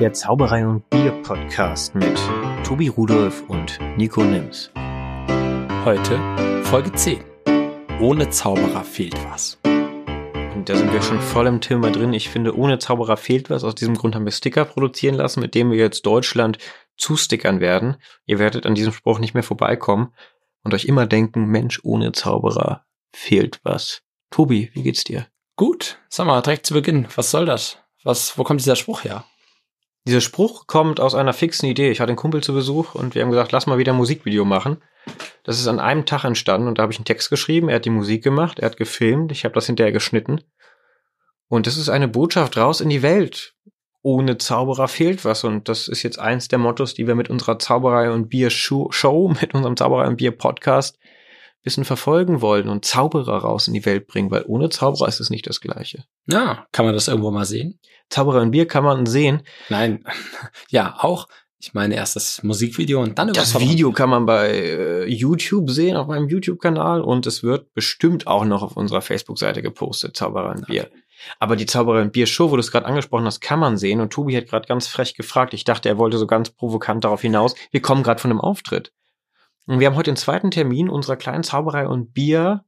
der Zauberei und Bier Podcast mit Tobi Rudolf und Nico Nims. Heute Folge 10. Ohne Zauberer fehlt was. Und da sind wir schon voll im Thema drin. Ich finde, ohne Zauberer fehlt was. Aus diesem Grund haben wir Sticker produzieren lassen, mit denen wir jetzt Deutschland zustickern werden. Ihr werdet an diesem Spruch nicht mehr vorbeikommen und euch immer denken, Mensch, ohne Zauberer fehlt was. Tobi, wie geht's dir? Gut, sag mal, direkt zu Beginn, was soll das? Was, wo kommt dieser Spruch her? Dieser Spruch kommt aus einer fixen Idee. Ich hatte einen Kumpel zu Besuch und wir haben gesagt, lass mal wieder ein Musikvideo machen. Das ist an einem Tag entstanden und da habe ich einen Text geschrieben, er hat die Musik gemacht, er hat gefilmt, ich habe das hinterher geschnitten. Und das ist eine Botschaft raus in die Welt. Ohne Zauberer fehlt was und das ist jetzt eins der Mottos, die wir mit unserer Zauberei und Bier Show, mit unserem Zauberei und Bier Podcast bisschen verfolgen wollen und Zauberer raus in die Welt bringen, weil ohne Zauberer ist es nicht das Gleiche. Ja, kann man das irgendwo mal sehen? Zauberer und Bier kann man sehen. Nein, ja, auch. Ich meine erst das Musikvideo und dann über Das Video kann man bei äh, YouTube sehen, auf meinem YouTube-Kanal und es wird bestimmt auch noch auf unserer Facebook-Seite gepostet, Zauberer und Bier. Aber die Zauberer und Bier Show, wo du es gerade angesprochen hast, kann man sehen. Und Tobi hat gerade ganz frech gefragt. Ich dachte, er wollte so ganz provokant darauf hinaus. Wir kommen gerade von einem Auftritt. Und wir haben heute den zweiten Termin unserer kleinen Zauberei und Bier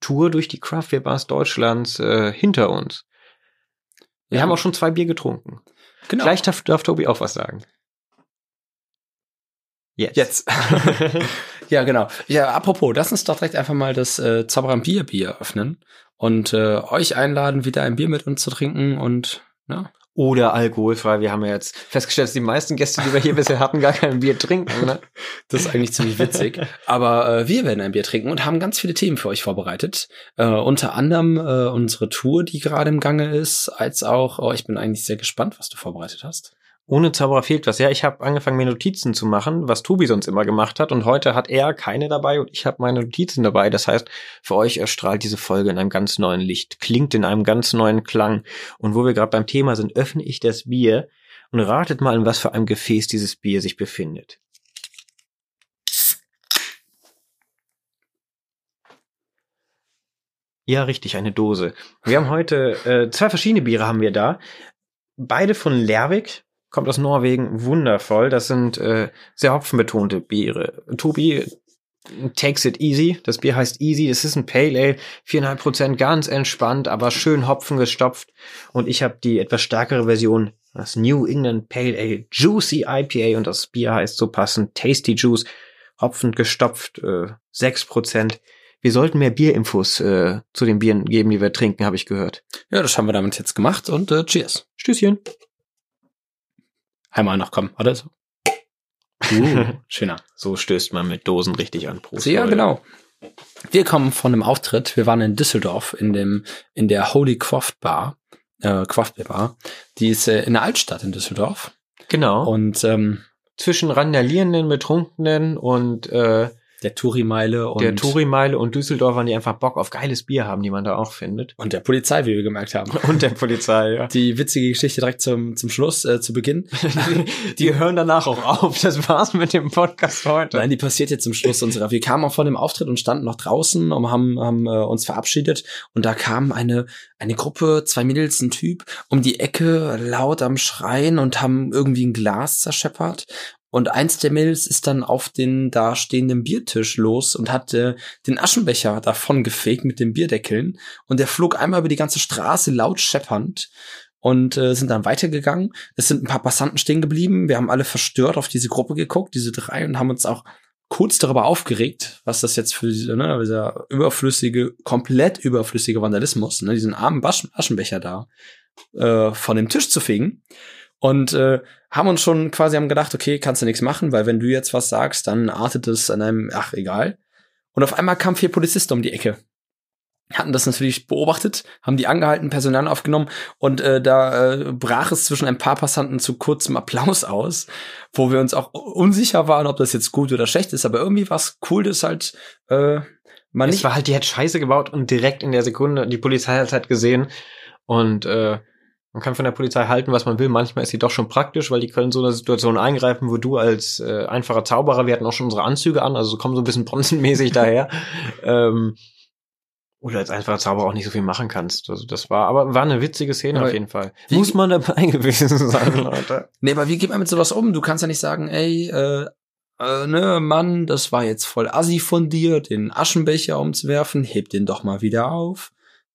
Tour durch die Craft Beer Bars Deutschlands äh, hinter uns. Wir ja. haben auch schon zwei Bier getrunken. Genau. Vielleicht darf, darf Tobi auch was sagen. Jetzt. Jetzt. ja, genau. Ja, apropos, lass uns doch direkt einfach mal das äh, Zauberer Bier Bier öffnen und äh, euch einladen, wieder ein Bier mit uns zu trinken und ja, oder alkoholfrei. Wir haben ja jetzt festgestellt, dass die meisten Gäste, die wir hier bisher hatten, gar kein Bier trinken. Ne? Das ist eigentlich ziemlich witzig. Aber äh, wir werden ein Bier trinken und haben ganz viele Themen für euch vorbereitet. Äh, unter anderem äh, unsere Tour, die gerade im Gange ist, als auch, oh, ich bin eigentlich sehr gespannt, was du vorbereitet hast. Ohne Zauberer fehlt was. Ja, ich habe angefangen, mir Notizen zu machen, was Tobi sonst immer gemacht hat. Und heute hat er keine dabei und ich habe meine Notizen dabei. Das heißt, für euch erstrahlt diese Folge in einem ganz neuen Licht, klingt in einem ganz neuen Klang. Und wo wir gerade beim Thema sind, öffne ich das Bier und ratet mal, in was für einem Gefäß dieses Bier sich befindet. Ja, richtig, eine Dose. Wir haben heute äh, zwei verschiedene Biere haben wir da. Beide von Lerwick, kommt aus Norwegen, wundervoll. Das sind äh, sehr hopfenbetonte Biere. Tobi takes it easy. Das Bier heißt Easy. Das ist ein Pale Ale, viereinhalb Prozent, ganz entspannt, aber schön Hopfen gestopft. Und ich habe die etwas stärkere Version, das New England Pale Ale Juicy IPA und das Bier heißt so passend Tasty Juice, Hopfen gestopft, äh, sechs Prozent. Wir sollten mehr Bierinfos äh, zu den Bieren geben, die wir trinken, habe ich gehört. Ja, das haben wir damit jetzt gemacht und äh, cheers. Stößchen. Einmal noch kommen, oder so? Uh, schöner. So stößt man mit Dosen richtig an. Prost, ja, Leute. genau. Wir kommen von einem Auftritt. Wir waren in Düsseldorf in dem in der Holy Croft Bar, äh, Croft Bar. Die ist äh, in der Altstadt in Düsseldorf. Genau. Und ähm, zwischen randalierenden, Betrunkenen und äh, der Touri-Meile und der Touri-Meile und Düsseldorfern, die einfach Bock auf geiles Bier haben, die man da auch findet. Und der Polizei, wie wir gemerkt haben. Und der Polizei, ja. Die witzige Geschichte direkt zum, zum Schluss, äh, zu Beginn. die, die hören danach auch auf. Das war's mit dem Podcast heute. Nein, die passiert jetzt zum Schluss unserer. Wir kamen auch von dem Auftritt und standen noch draußen und haben, haben äh, uns verabschiedet. Und da kam eine, eine Gruppe, zwei Mädels, ein Typ, um die Ecke laut am Schreien und haben irgendwie ein Glas zerscheppert. Und eins der Mädels ist dann auf den da stehenden Biertisch los und hat äh, den Aschenbecher davon gefegt mit den Bierdeckeln. Und der flog einmal über die ganze Straße laut scheppernd und äh, sind dann weitergegangen. Es sind ein paar Passanten stehen geblieben. Wir haben alle verstört auf diese Gruppe geguckt, diese drei, und haben uns auch kurz darüber aufgeregt, was das jetzt für diese, ne, dieser überflüssige, komplett überflüssige Vandalismus, ne, diesen armen Aschenbecher da äh, von dem Tisch zu fegen. Und äh, haben uns schon quasi haben gedacht, okay, kannst du nichts machen, weil wenn du jetzt was sagst, dann artet es an einem, ach egal. Und auf einmal kamen vier Polizisten um die Ecke. Hatten das natürlich beobachtet, haben die angehalten, Personal aufgenommen und äh, da äh, brach es zwischen ein paar Passanten zu kurzem Applaus aus, wo wir uns auch unsicher waren, ob das jetzt gut oder schlecht ist, aber irgendwie war es cool, dass halt äh, man es nicht. war halt, die hat Scheiße gebaut und direkt in der Sekunde, die Polizei hat halt gesehen und äh, man kann von der Polizei halten, was man will. Manchmal ist sie doch schon praktisch, weil die können so eine Situation eingreifen, wo du als äh, einfacher Zauberer, wir hatten auch schon unsere Anzüge an, also kommen so ein bisschen bronzenmäßig daher. Ähm, Oder als einfacher Zauberer auch nicht so viel machen kannst. Also das war, aber war eine witzige Szene Aber auf jeden Fall. Muss man dabei gewesen sein, Leute. Nee, aber wie geht man mit sowas um? Du kannst ja nicht sagen, ey, äh, äh, ne, Mann, das war jetzt voll assi von dir, den Aschenbecher umzuwerfen, heb den doch mal wieder auf.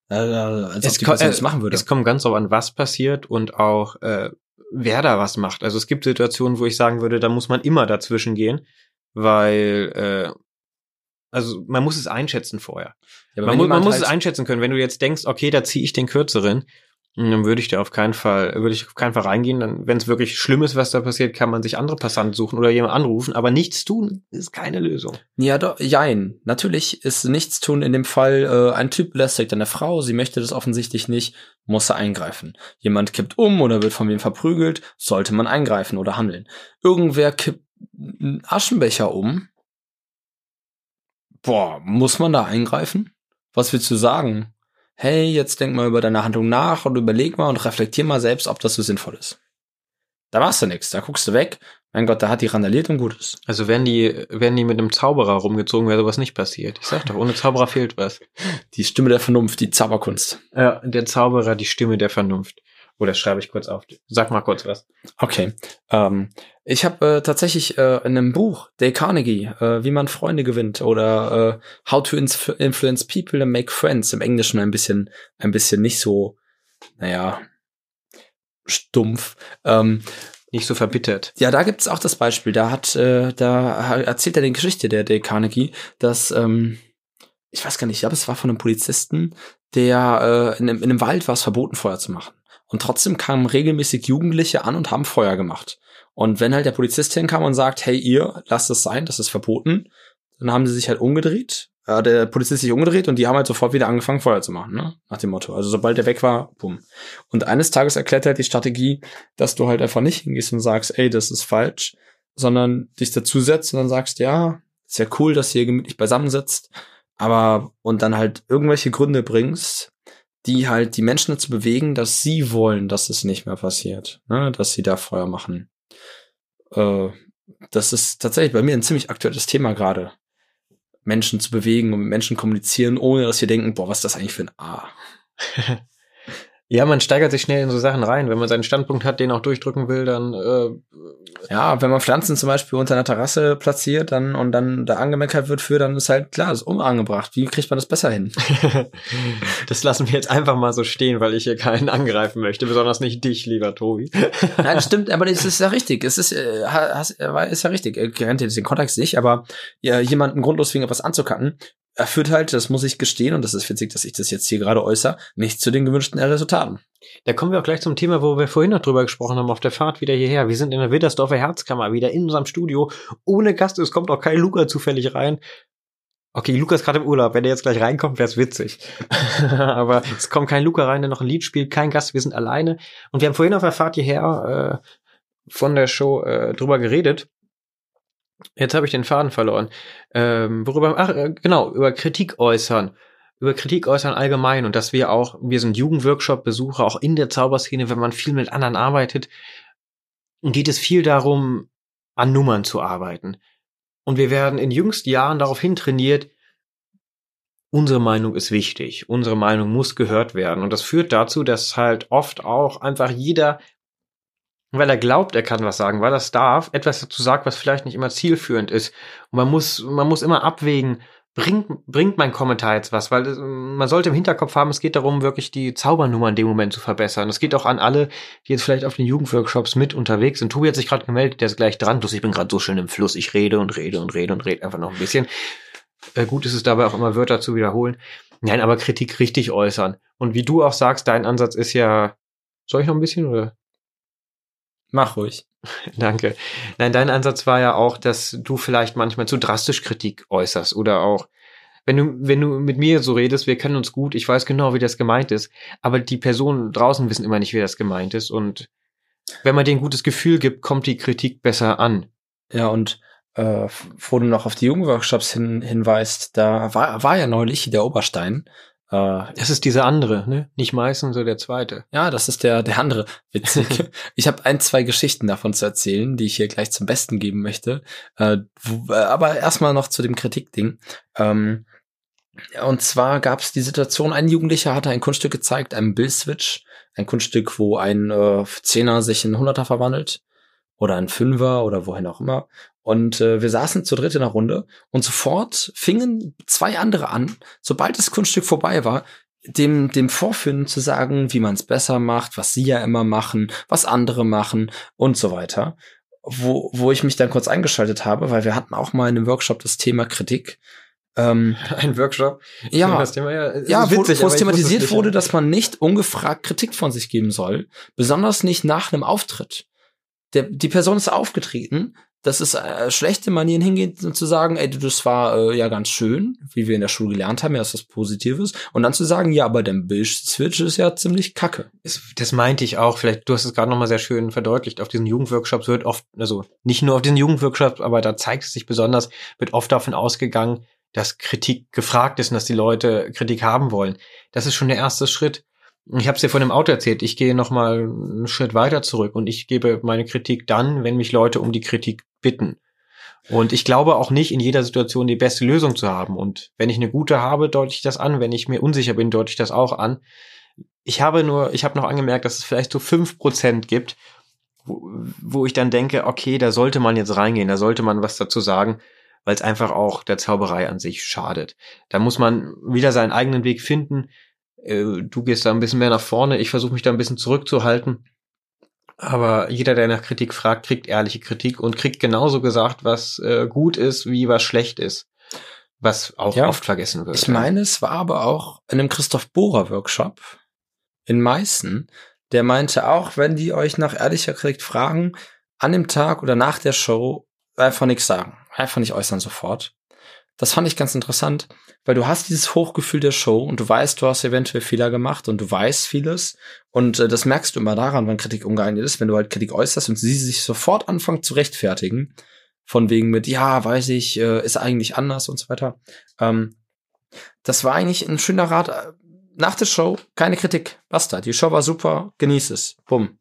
Äh, als ob die Person äh, das machen würde. Es kommt ganz drauf an, was passiert und auch äh, wer da was macht. Also es gibt Situationen, wo ich sagen würde, da muss man immer dazwischen gehen, weil äh, also man muss es einschätzen vorher. Ja, Man, mu man muss halt- es einschätzen können. Wenn du jetzt denkst, okay, da ziehe ich den kürzeren, dann würde ich da auf keinen Fall, würde ich auf keinen Fall reingehen. Dann, wenn es wirklich schlimm ist, was da passiert, kann man sich andere Passanten suchen oder jemand anrufen. Aber nichts tun ist keine Lösung. Ja, doch, jein. Natürlich ist nichts tun in dem Fall, äh, ein Typ belästigt eine Frau, sie möchte das offensichtlich nicht, muss er eingreifen. Jemand kippt um oder wird von wem verprügelt, sollte man eingreifen oder handeln. Irgendwer kippt einen Aschenbecher um. Boah, muss man da eingreifen? Was willst du sagen? Hey, jetzt denk mal über deine Handlung nach und überleg mal und reflektier mal selbst, ob das so sinnvoll ist. Da machst du nichts, da guckst du weg. Mein Gott, da hat die randaliert und gut ist. Also wenn die, wenn die mit einem Zauberer rumgezogen wäre, sowas nicht passiert. Ich sag doch, ohne Zauberer fehlt was. Die Stimme der Vernunft, die Zauberkunst. Ja, der Zauberer, die Stimme der Vernunft. Oder schreibe ich kurz auf. Sag mal kurz was. Okay. Ähm, ich habe äh, tatsächlich äh, in einem Buch, Dale Carnegie, äh, wie man Freunde gewinnt oder äh, How to Inf Influence People and Make Friends im Englischen ein bisschen, ein bisschen nicht so, naja, stumpf. Ähm, Nicht so verbittert. ja, da gibt's auch das Beispiel. Da hat, äh, da erzählt er die Geschichte der Dale Carnegie, dass ähm, ich weiß gar nicht, ich glaube, es war von einem Polizisten, der äh, in, in einem Wald war es verboten, Feuer zu machen. Und trotzdem kamen regelmäßig Jugendliche an und haben Feuer gemacht. Und wenn halt der Polizist hinkam und sagt, hey ihr, lasst es sein, das ist verboten, dann haben sie sich halt umgedreht, äh, der Polizist sich umgedreht und die haben halt sofort wieder angefangen, Feuer zu machen, ne? Nach dem Motto. Also sobald er weg war, bumm. Und eines Tages erklärt er halt die Strategie, dass du halt einfach nicht hingehst und sagst, ey, das ist falsch, sondern dich dazusetzt und dann sagst, ja, ist ja cool, dass ihr gemütlich beisammen sitzt, aber und dann halt irgendwelche Gründe bringst, die halt die Menschen dazu bewegen, dass sie wollen, dass es nicht mehr passiert, ne? dass sie da Feuer machen. Äh, das ist tatsächlich bei mir ein ziemlich aktuelles Thema gerade. Menschen zu bewegen und mit Menschen kommunizieren, ohne dass wir denken, boah, was ist das eigentlich für ein A? Ja, man steigert sich schnell in so Sachen rein. Wenn man seinen Standpunkt hat, den auch durchdrücken will, dann äh, Ja, wenn man Pflanzen zum Beispiel unter einer Terrasse platziert dann und dann da angemeckert wird für, dann ist halt klar, ist unangebracht. Wie kriegt man das besser hin? das lassen wir jetzt einfach mal so stehen, weil ich hier keinen angreifen möchte, besonders nicht dich, lieber Tobi. Nein, das stimmt, aber das ist ja richtig. Es ist, äh, äh, ist ja richtig. Er kennt jetzt den Kontext nicht, aber ja, jemanden grundlos wegen etwas anzukacken, er führt halt, das muss ich gestehen, und das ist witzig, dass ich das jetzt hier gerade äußere, nicht zu den gewünschten Resultaten. Da kommen wir auch gleich zum Thema, wo wir vorhin noch drüber gesprochen haben, auf der Fahrt wieder hierher. Wir sind in der Widdersdorfer Herzkammer, wieder in unserem Studio, ohne Gast. Es kommt auch kein Luca zufällig rein. Okay, Luca ist gerade im Urlaub. Wenn er jetzt gleich reinkommt, wäre es witzig. Aber es kommt kein Luca rein, der noch ein Lied spielt, kein Gast, wir sind alleine. Und wir haben vorhin auf der Fahrt hierher äh, von der Show äh, drüber geredet. Jetzt habe ich den Faden verloren. Ähm, worüber, ach, äh, genau, über Kritik äußern. Über Kritik äußern allgemein und dass wir auch, wir sind Jugendworkshop-Besucher, auch in der Zauberszene, wenn man viel mit anderen arbeitet, geht es viel darum, an Nummern zu arbeiten. Und wir werden in jüngsten Jahren darauf hintrainiert, unsere Meinung ist wichtig, unsere Meinung muss gehört werden. Und das führt dazu, dass halt oft auch einfach jeder, weil er glaubt, er kann was sagen, weil er es darf, etwas dazu sagt, was vielleicht nicht immer zielführend ist. Und man muss, man muss immer abwägen, bringt, bringt mein Kommentar jetzt was? Weil äh, man sollte im Hinterkopf haben, es geht darum, wirklich die Zaubernummer in dem Moment zu verbessern. Es geht auch an alle, die jetzt vielleicht auf den Jugendworkshops mit unterwegs sind. Tobi hat sich gerade gemeldet, der ist gleich dran. Bloß ich bin gerade so schön im Fluss. Ich rede und rede und rede und rede einfach noch ein bisschen. Äh, gut ist es dabei auch immer Wörter zu wiederholen. Nein, aber Kritik richtig äußern. Und wie du auch sagst, dein Ansatz ist ja. Soll ich noch ein bisschen oder? Mach ruhig. Danke. Nein, dein Ansatz war ja auch, dass du vielleicht manchmal zu drastisch Kritik äußerst oder auch, wenn du, wenn du mit mir so redest, wir kennen uns gut, ich weiß genau, wie das gemeint ist, aber die Personen draußen wissen immer nicht, wie das gemeint ist und wenn man denen ein gutes Gefühl gibt, kommt die Kritik besser an. Ja, und äh, wo du noch auf die Jugendworkshops hin, hinweist, da war, war ja neulich der Oberstein. Äh, Das ist dieser andere, ne? Nicht meistens so der zweite. ja, das ist der, der andere. Witzig. ich habe ein, zwei Geschichten davon zu erzählen, die ich hier gleich zum Besten geben möchte. Äh, wo, äh, aber erstmal noch zu dem Kritikding. Ähm, Und zwar gab es die Situation, ein Jugendlicher hatte ein Kunststück gezeigt, ein Bill-Switch, ein Kunststück, wo ein äh, Zehner sich in Hunderter verwandelt oder ein Fünfer oder wohin auch immer. Und äh, wir saßen zu dritt in der Runde und sofort fingen zwei andere an, sobald das Kunststück vorbei war, dem, dem Vorführen zu sagen, wie man es besser macht, was sie ja immer machen, was andere machen und so weiter. Wo, wo ich mich dann kurz eingeschaltet habe, weil wir hatten auch mal in einem Workshop das Thema Kritik. Ähm, Ein Workshop. Ja, das Thema, ja, ja wo, witzig, wo aber es thematisiert es wurde, dass man nicht ungefragt Kritik von sich geben soll, besonders nicht nach einem Auftritt. Der, die Person ist aufgetreten, das ist äh, schlechte Manieren hingehen und zu sagen, ey, das war äh, ja ganz schön, wie wir in der Schule gelernt haben, ja, ist was Positives. Und dann zu sagen, ja, aber der Bild-Switch ist ja ziemlich kacke. Es- Das meinte ich auch. Vielleicht, du hast es gerade noch mal sehr schön verdeutlicht. Auf diesen Jugendworkshops wird oft, also nicht nur auf diesen Jugendworkshops, aber da zeigt es sich besonders, wird oft davon ausgegangen, dass Kritik gefragt ist und dass die Leute Kritik haben wollen. Das ist schon der erste Schritt. Ich habe es dir von dem Auto erzählt. Ich gehe noch mal einen Schritt weiter zurück und ich gebe meine Kritik dann, wenn mich Leute um die Kritik bitten. Und ich glaube auch nicht, in jeder Situation die beste Lösung zu haben. Und wenn ich eine gute habe, deute ich das an. Wenn ich mir unsicher bin, deute ich das auch an. Ich habe nur, ich habe noch angemerkt, dass es vielleicht so fünf Prozent gibt, wo, wo ich dann denke, okay, da sollte man jetzt reingehen, da sollte man was dazu sagen, weil es einfach auch der Zauberei an sich schadet. Da muss man wieder seinen eigenen Weg finden. Äh, Du gehst da ein bisschen mehr nach vorne, ich versuche mich da ein bisschen zurückzuhalten. Aber jeder, der nach Kritik fragt, kriegt ehrliche Kritik und kriegt genauso gesagt, was äh, gut ist, wie was schlecht ist. Was auch Ja. oft vergessen wird. Ich meine, es war aber auch in einem Christoph Bohrer Workshop in Meißen, der meinte auch, wenn die euch nach ehrlicher Kritik fragen, an dem Tag oder nach der Show einfach nichts sagen. Einfach nicht äußern sofort. Das fand ich ganz interessant, weil du hast dieses Hochgefühl der Show und du weißt, du hast eventuell Fehler gemacht und du weißt vieles und äh, das merkst du immer daran, wann Kritik ungeeignet ist, wenn du halt Kritik äußerst und sie sich sofort anfangen zu rechtfertigen, von wegen mit, ja, weiß ich, äh, ist eigentlich anders und so weiter. Ähm, das war eigentlich ein schöner Rat. äh, Nach der Show keine Kritik, basta. Die Show war super, genieß es, bumm.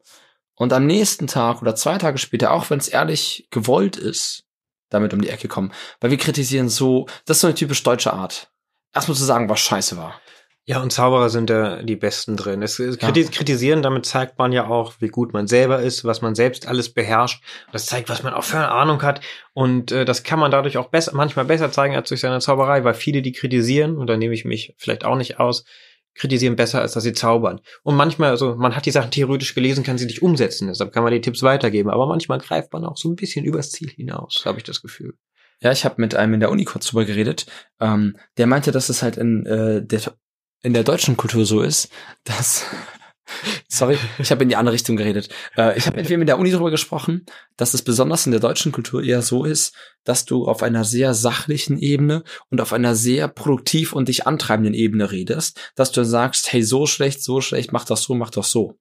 Und am nächsten Tag oder zwei Tage später, auch wenn es ehrlich gewollt ist, damit um die Ecke kommen. Weil wir kritisieren so, das ist so eine typisch deutsche Art. Erstmal zu sagen, was scheiße war. Ja, und Zauberer sind da die Besten drin. Es, es kriti- Kritisieren, damit zeigt man ja auch, wie gut man selber ist, was man selbst alles beherrscht. Das zeigt, was man auch für eine Ahnung hat. Und äh, das kann man dadurch auch besser, manchmal besser zeigen als durch seine Zauberei, weil viele, die kritisieren, und da nehme ich mich vielleicht auch nicht aus, kritisieren besser, als dass sie zaubern. Und manchmal, also man hat die Sachen theoretisch gelesen, kann sie nicht umsetzen, deshalb kann man die Tipps weitergeben. Aber manchmal greift man auch so ein bisschen übers Ziel hinaus, habe ich das Gefühl. Ja, ich habe mit einem in der Uni kurz drüber geredet. Ähm, der meinte, dass es halt in äh, der in der deutschen Kultur so ist, dass Sorry, ich habe in die andere Richtung geredet. Äh, ich habe mit wem in der Uni darüber gesprochen, dass es besonders in der deutschen Kultur eher so ist, dass du auf einer sehr sachlichen Ebene und auf einer sehr produktiv und dich antreibenden Ebene redest, dass du sagst, hey, so schlecht, so schlecht, mach das so, mach das so.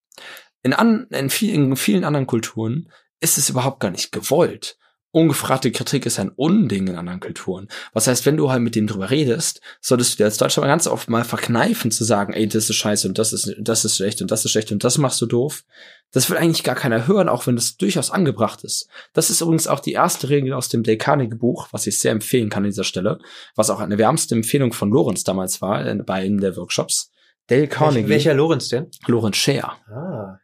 In, an, in, vielen, in vielen anderen Kulturen ist es überhaupt gar nicht gewollt. Ungefragte Kritik ist ein Unding in anderen Kulturen. Was heißt, wenn du halt mit dem drüber redest, solltest du dir als Deutscher mal ganz oft mal verkneifen zu sagen, ey, das ist scheiße und das ist, das ist schlecht und das ist schlecht und das machst du doof. Das will eigentlich gar keiner hören, auch wenn das durchaus angebracht ist. Das ist übrigens auch die erste Regel aus dem Dale Carnegie Buch, was ich sehr empfehlen kann an dieser Stelle, was auch eine wärmste Empfehlung von Lorenz damals war, äh, bei einem der Workshops. Dale Carnegie. Welcher Lorenz denn? Lorenz Scher Ah.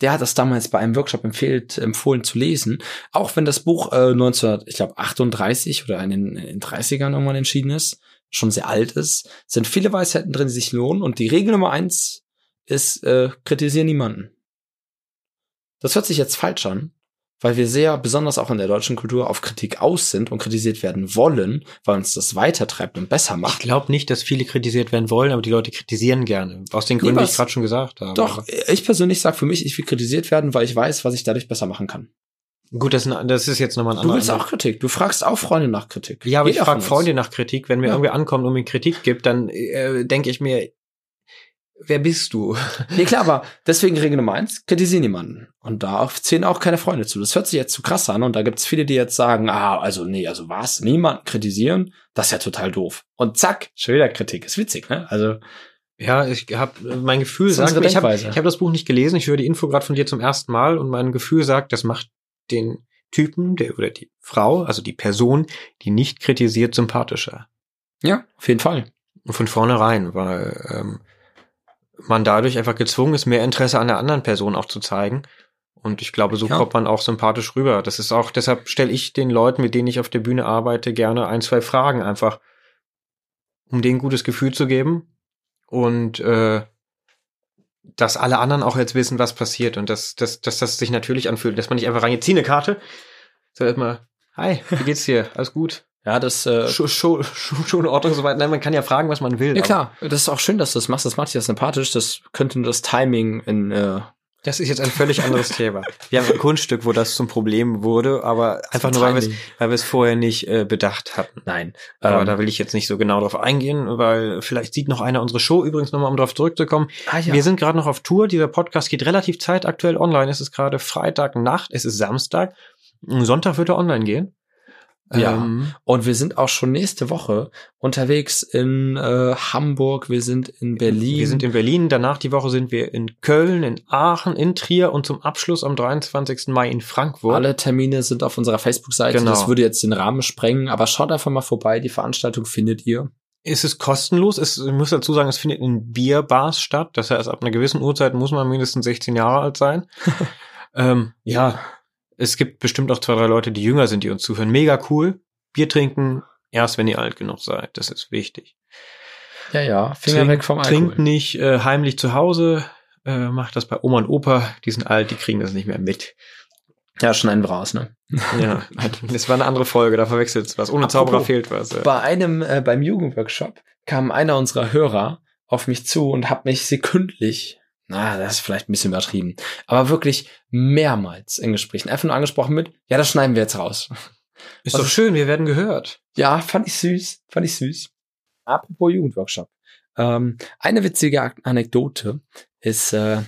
Der hat das damals bei einem Workshop empfehlt, empfohlen zu lesen. Auch wenn das Buch äh, 19, ich glaube 38 oder in den, in den 30ern irgendwann entschieden ist, schon sehr alt ist, sind viele Weisheiten drin, die sich lohnen. Und die Regel Nummer eins ist, äh, kritisieren niemanden. Das hört sich jetzt falsch an, weil wir sehr, besonders auch in der deutschen Kultur, auf Kritik aus sind und kritisiert werden wollen, weil uns das weitertreibt und besser Ich macht. glaube nicht, dass viele kritisiert werden wollen, aber die Leute kritisieren gerne. Aus den Gründen, die was- ich gerade schon gesagt habe. Doch, ich persönlich sage für mich, ich will kritisiert werden, weil ich weiß, was ich dadurch besser machen kann. Gut, das, das ist jetzt nochmal ein Du anderer. willst auch Kritik. Du fragst auch Freunde nach Kritik. Ja, aber ich Jeder frage von uns. Freunde nach Kritik. Wenn mir Ja. irgendwie ankommt und mir Kritik gibt, dann äh, denke ich mir, wer bist du? Nee, klar, aber deswegen Regel Nummer eins, kritisieren niemanden. Und da zählen auch keine Freunde zu. Das hört sich jetzt zu krass an und da gibt's viele, die jetzt sagen, ah, also nee, also was, niemanden kritisieren, das ist ja total doof. Und zack, schon wieder Kritik. Ist witzig, ne? Also, Ja, ich habe mein Gefühl sagt, mir- ich habe ich hab das Buch nicht gelesen. Ich höre die Info gerade von dir zum ersten Mal und mein Gefühl sagt, das macht den Typen, der oder die Frau, also die Person, die nicht kritisiert, sympathischer. ja, auf jeden Fall. Von vornherein, weil ähm, man dadurch einfach gezwungen ist, mehr Interesse an der anderen Person auch zu zeigen. Und ich glaube, so Ja. kommt man auch sympathisch rüber. Das ist auch, deshalb stelle ich den Leuten, mit denen ich auf der Bühne arbeite, gerne ein, zwei Fragen einfach, um denen ein gutes Gefühl zu geben. Und äh, dass alle anderen auch jetzt wissen, was passiert und dass, dass, dass das sich natürlich anfühlt, dass man nicht einfach reingeht, zieh eine Karte, sondern erstmal, hi, wie geht's dir? Alles gut? Ja, das, äh, Schon, schon, schon, Ordnung soweit. Nein, man kann ja fragen, was man will. ja klar, das ist auch schön, dass du das machst. Das macht dich ja sympathisch. Das könnte nur das Timing in, äh, Das ist jetzt ein völlig anderes Thema. Wir haben ein Kunststück, wo das zum Problem wurde, aber einfach nur, weil wir es, weil wir es vorher nicht äh, bedacht hatten. Nein. Aber Ähm, da will ich jetzt nicht so genau drauf eingehen, weil vielleicht sieht noch einer unsere Show übrigens nochmal, um drauf zurückzukommen. ah, ja. Wir sind gerade noch auf Tour. Dieser Podcast geht relativ zeitaktuell online. Es ist gerade Freitagnacht, es ist Samstag. Sonntag wird er online gehen. Ja. Ähm, Und wir sind auch schon nächste Woche unterwegs in äh, Hamburg, wir sind in Berlin. wir sind in Berlin. Danach die Woche sind wir in Köln, in Aachen, in Trier und zum Abschluss am 23. Mai in Frankfurt. Alle Termine sind auf unserer Facebook-Seite. Genau. Das würde jetzt den Rahmen sprengen, aber schaut einfach mal vorbei. Die Veranstaltung findet ihr. Es ist kostenlos. Es, ich muss dazu sagen, es findet in Bierbars statt. Das heißt, ab einer gewissen Uhrzeit muss man mindestens 16 Jahre alt sein. ähm, ja, es gibt bestimmt auch zwei, drei Leute, die jünger sind, die uns zuhören. Mega cool. Bier trinken, erst wenn ihr alt genug seid. Das ist wichtig. Ja, ja. Finger Trink- weg vom Alkohol. Trinkt nicht äh, heimlich zu Hause. Äh, macht das bei Oma und Opa. Die sind alt, die kriegen das nicht mehr mit. Ja, schneiden wir raus, ne? Ja, das war eine andere Folge, da verwechselt's was. Ohne Apropos, Zauberer fehlt was. Ja. Bei einem, äh, beim Jugendworkshop kam einer unserer Hörer auf mich zu und hat mich sekündlich, na, das ist vielleicht ein bisschen übertrieben, aber wirklich mehrmals in Gesprächen einfach nur angesprochen mit, ja, das schneiden wir jetzt raus. Ist was doch ist- schön, wir werden gehört. Ja, fand ich süß, fand ich süß. Apropos Jugendworkshop. Ähm, eine witzige Anekdote ist, äh,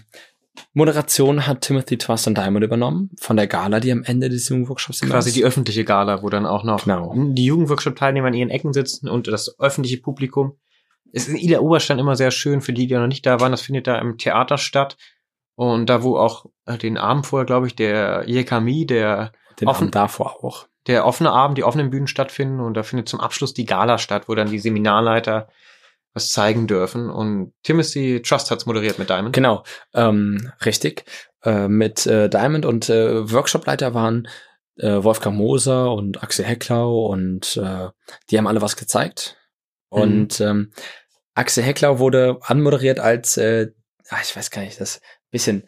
Moderation hat Timothy Twiston Diamond übernommen von der Gala, die am Ende des Jugendworkshops immer Quasi ist. die öffentliche Gala, wo dann auch noch Genau. die Jugendworkshop-Teilnehmer in ihren Ecken sitzen und das öffentliche Publikum. Es ist in Ida Oberstein immer sehr schön, für die, die noch nicht da waren. Das findet da im Theater statt. Und da, wo auch äh, den Abend vorher, glaube ich, der Jekami, der, Den offen- Abend davor auch. der offene Abend, die offenen Bühnen stattfinden. Und da findet zum Abschluss die Gala statt, wo dann die Seminarleiter was zeigen dürfen. Und Timothy Trust hat's moderiert mit Diamond. Genau, ähm, richtig. Äh, mit äh, Diamond und äh, Workshopleiter waren äh, Wolfgang Moser und Axel Hecklau und äh, die haben alle was gezeigt. Und ähm, Axel Hecklau wurde anmoderiert als, äh, ah, ich weiß gar nicht, das bisschen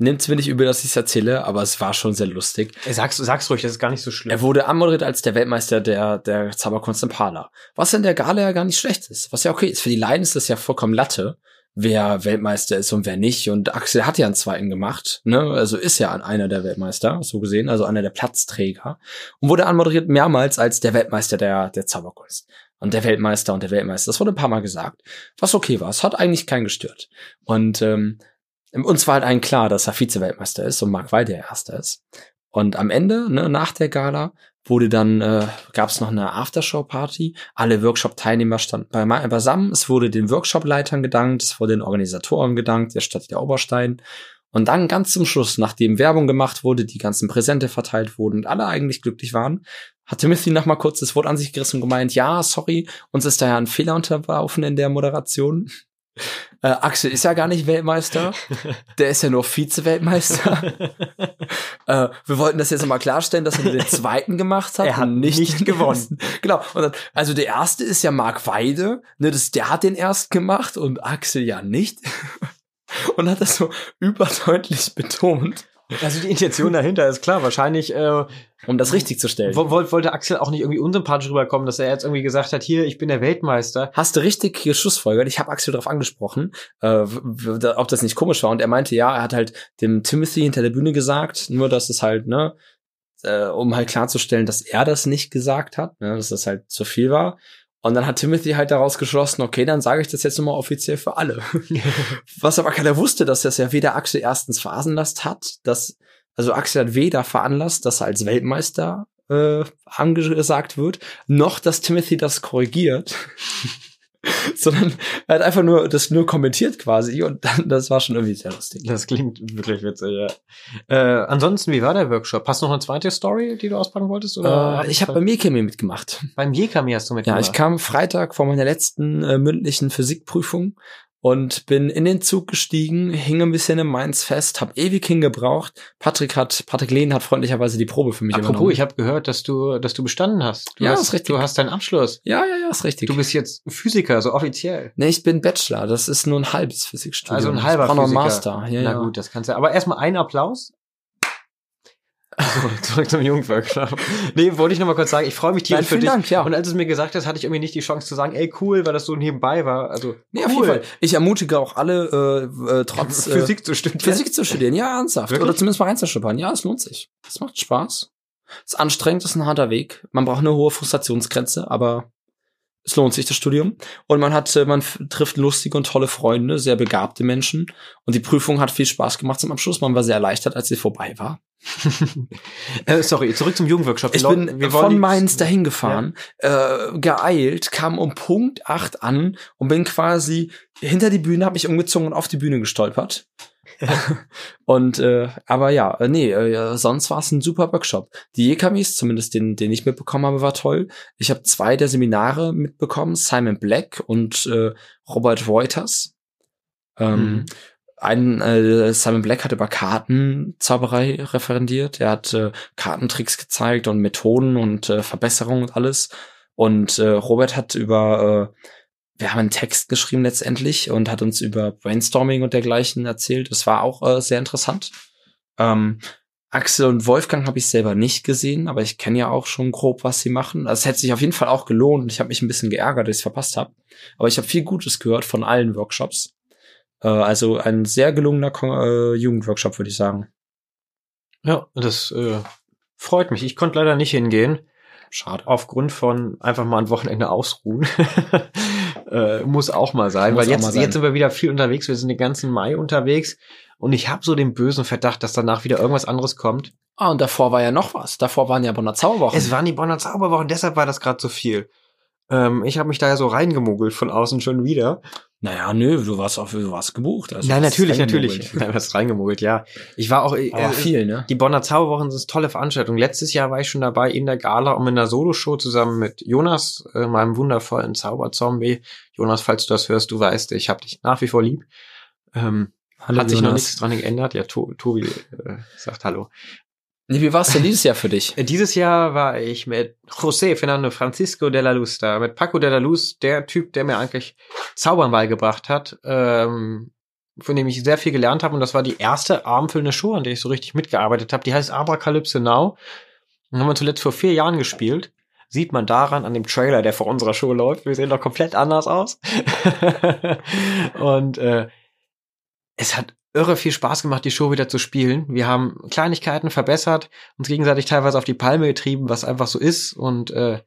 nimmt's mir nicht übel, dass ich es erzähle, aber es war schon sehr lustig. Ey, Sag's, sag's ruhig, das ist gar nicht so schlimm. Er wurde anmoderiert als der Weltmeister der, der Zauberkunst in Pala. Was in der Gala ja gar nicht schlecht ist. Was ja okay ist. Für die Laien ist das ja vollkommen Latte, wer Weltmeister ist und wer nicht. Und Axel hat ja einen zweiten gemacht, ne? Also ist ja einer der Weltmeister, so gesehen, also einer der Platzträger. Und wurde anmoderiert mehrmals als der Weltmeister der, der Zauberkunst. Und der Weltmeister und der Weltmeister. Das wurde ein paar Mal gesagt. Was okay war. Es hat eigentlich keinen gestört. Und ähm, uns war halt allen klar, dass er Vize-Weltmeister ist und Mark Weil der Erster ist. Und am Ende, ne, nach der Gala, wurde dann, äh, gab es noch eine Aftershow-Party. Alle Workshop-Teilnehmer standen bei, beisammen. Es wurde den Workshop-Leitern gedankt, es wurde den Organisatoren gedankt, der Stadt der Oberstein. Und dann ganz zum Schluss, nachdem Werbung gemacht wurde, die ganzen Präsente verteilt wurden und alle eigentlich glücklich waren, hat Timothy noch mal kurz das Wort an sich gerissen und gemeint, ja, sorry, uns ist da ja ein Fehler unterlaufen in der Moderation. Äh, Axel ist ja gar nicht Weltmeister. Der ist ja nur Vize-Weltmeister. äh, wir wollten das jetzt nochmal klarstellen, dass er den zweiten gemacht hat. Er hat und nicht gewonnen. Genau. Dann, also der erste ist ja Mark Weide. Ne, das, der hat den erst gemacht und Axel ja nicht. und hat das so überdeutlich betont, Also die Intention dahinter ist klar. Wahrscheinlich äh, um das richtig zu stellen. wo- wollte wollte Axel auch nicht irgendwie unsympathisch rüberkommen, dass er jetzt irgendwie gesagt hat, hier, ich bin der Weltmeister. Hast du richtig geschlussfolgert. Ich habe Axel darauf angesprochen, äh, ob das nicht komisch war. Und er meinte, ja, er hat halt dem Timothy hinter der Bühne gesagt, nur dass es halt, ne, äh, um halt klarzustellen, dass er das nicht gesagt hat, ne, dass das halt zu viel war. Und dann hat Timothy halt daraus geschlossen, okay, dann sage ich das jetzt nochmal offiziell für alle. Was aber keiner wusste, dass das ja weder Axel erstens veranlasst hat, dass, also Axel hat weder veranlasst, dass er als Weltmeister äh, angesagt wird, noch dass Timothy das korrigiert. sondern er hat einfach nur das nur kommentiert quasi und dann, das war schon irgendwie sehr lustig. Das klingt wirklich witzig, ja. Äh, ansonsten, wie war der Workshop? Hast du noch eine zweite Story, die du auspacken wolltest? Oder Äh, ich habe bei Mikami mitgemacht. beim Jekami hast du Ja, mitgemacht. ich kam Freitag vor meiner letzten äh, mündlichen Physikprüfung und bin in den Zug gestiegen, hing ein bisschen in Mainz fest, hab ewig hingebraucht. Patrick hat, Patrick Lehn hat freundlicherweise die Probe für mich Apropos, übernommen. ich habe gehört, dass du, dass du bestanden hast. Du Ja, hast, ist richtig. Du hast deinen Abschluss. ja, ja, ja, ist richtig. Du bist jetzt Physiker, so offiziell. nee, ich bin Bachelor, das ist nur ein halbes Physikstudium. Also ein halber Physiker. Master. Ja, Na ja. gut, das kannst du. Aber erstmal einen Applaus. So, zurück zum Jugendworkshop. Nee, wollte ich noch mal kurz sagen, ich freue mich tierisch für vielen dich. Dank, ja. Und als du es mir gesagt hast, hatte ich irgendwie nicht die Chance zu sagen, ey, cool, weil das so nebenbei war. Also, Nee, auf jeden Fall. Ich ermutige auch alle, äh, äh, trotz äh, Physik zu studieren. Physik zu studieren. Ja, ernsthaft. Wirklich? Oder zumindest mal reinzuschnuppern. Ja, es lohnt sich. Es macht Spaß. Es ist anstrengend, es ist ein harter Weg. Man braucht eine hohe Frustrationsgrenze, aber es lohnt sich das Studium. Und man hat, äh, man trifft lustige und tolle Freunde, sehr begabte Menschen. Und die Prüfung hat viel Spaß gemacht zum Abschluss. Man war sehr erleichtert, als sie vorbei war. äh, sorry, zurück zum Jugendworkshop. Ich bin wir von Mainz dahin gefahren, äh, geeilt, kam um Punkt 8 an und bin quasi hinter die Bühne, habe mich umgezogen und auf die Bühne gestolpert. und äh, aber ja, äh, nee, äh, sonst war es ein super Workshop. Die Jekamis, zumindest den, den ich mitbekommen habe, war toll. Ich habe zwei der Seminare mitbekommen, Simon Black und äh, Robert Reuters. Ähm, Mhm. Ein äh, Simon Black hat über Kartenzauberei referendiert. Er hat äh, Kartentricks gezeigt und Methoden und äh, Verbesserungen und alles. Und äh, Robert hat über, äh, wir haben einen Text geschrieben letztendlich und hat uns über Brainstorming und dergleichen erzählt. Das war auch äh, sehr interessant. Ähm, Axel und Wolfgang habe ich selber nicht gesehen, aber ich kenne ja auch schon grob, was sie machen. Also es hätte sich auf jeden Fall auch gelohnt ich habe mich ein bisschen geärgert, dass ich es verpasst habe. Aber ich habe viel Gutes gehört von allen Workshops. Äh, also ein sehr gelungener Kon äh, Jugendworkshop, würde ich sagen. Ja, das äh, freut mich. Ich konnte leider nicht hingehen. Schade. Aufgrund von einfach mal ein Wochenende ausruhen. äh, muss auch mal sein, Muss weil jetzt, sein. jetzt sind wir wieder viel unterwegs. Wir sind den ganzen Mai unterwegs. Und ich habe so den bösen Verdacht, dass danach wieder irgendwas anderes kommt. Ah, und davor war ja noch was. Davor waren ja Bonner Zauberwochen. Es waren die Bonner Zauberwochen, deshalb war das gerade so viel. Ähm, ich habe mich da ja so reingemogelt von außen schon wieder. Naja, nö, du warst auch, du warst gebucht. Also Nein, natürlich, natürlich. Nein, was reingemogelt, ja. Ich war auch. äh, Aber viel, ne? Die Bonner Zauberwochen sind tolle Veranstaltungen. Letztes Jahr war ich schon dabei in der Gala und in der Soloshow zusammen mit Jonas, äh, meinem wundervollen Zauberzombie. Jonas, falls du das hörst, du weißt, ich hab dich nach wie vor lieb. Ähm, Hallo, hat sich noch Jonas. nichts dran geändert. Ja, to Tobi äh, sagt Hallo. Wie war's denn dieses Jahr für dich? Äh, Dieses Jahr war ich mit José Fernando Francisco de la Luz da, mit Paco de la Luz, der Typ, der mir eigentlich Zaubern beigebracht hat, ähm, von dem ich sehr viel gelernt habe. Und das war die erste abendfüllende Show, an der ich so richtig mitgearbeitet habe. Die heißt Abracalypse Now. Und haben wir zuletzt vor vier Jahren gespielt. Sieht man daran an dem Trailer, der vor unserer Show läuft. Wir sehen doch komplett anders aus. Und äh, es hat irre viel Spaß gemacht, die Show wieder zu spielen. Wir haben Kleinigkeiten verbessert, uns gegenseitig teilweise auf die Palme getrieben, was einfach so ist. Und äh,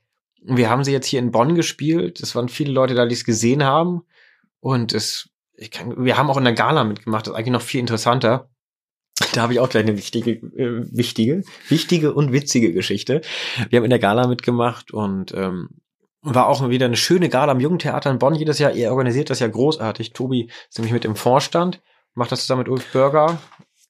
wir haben sie jetzt hier in Bonn gespielt. Es waren viele Leute da, die es gesehen haben. Und es, ich kann, wir haben auch in der Gala mitgemacht. Das ist eigentlich noch viel interessanter. Da habe ich auch gleich eine wichtige, äh, wichtige, wichtige und witzige Geschichte. Wir haben in der Gala mitgemacht und ähm, war auch wieder eine schöne Gala am Jugendtheater in Bonn jedes Jahr. Ihr organisiert das ja großartig. Tobi ist nämlich mit im Vorstand, macht das zusammen mit Ulf Bürger.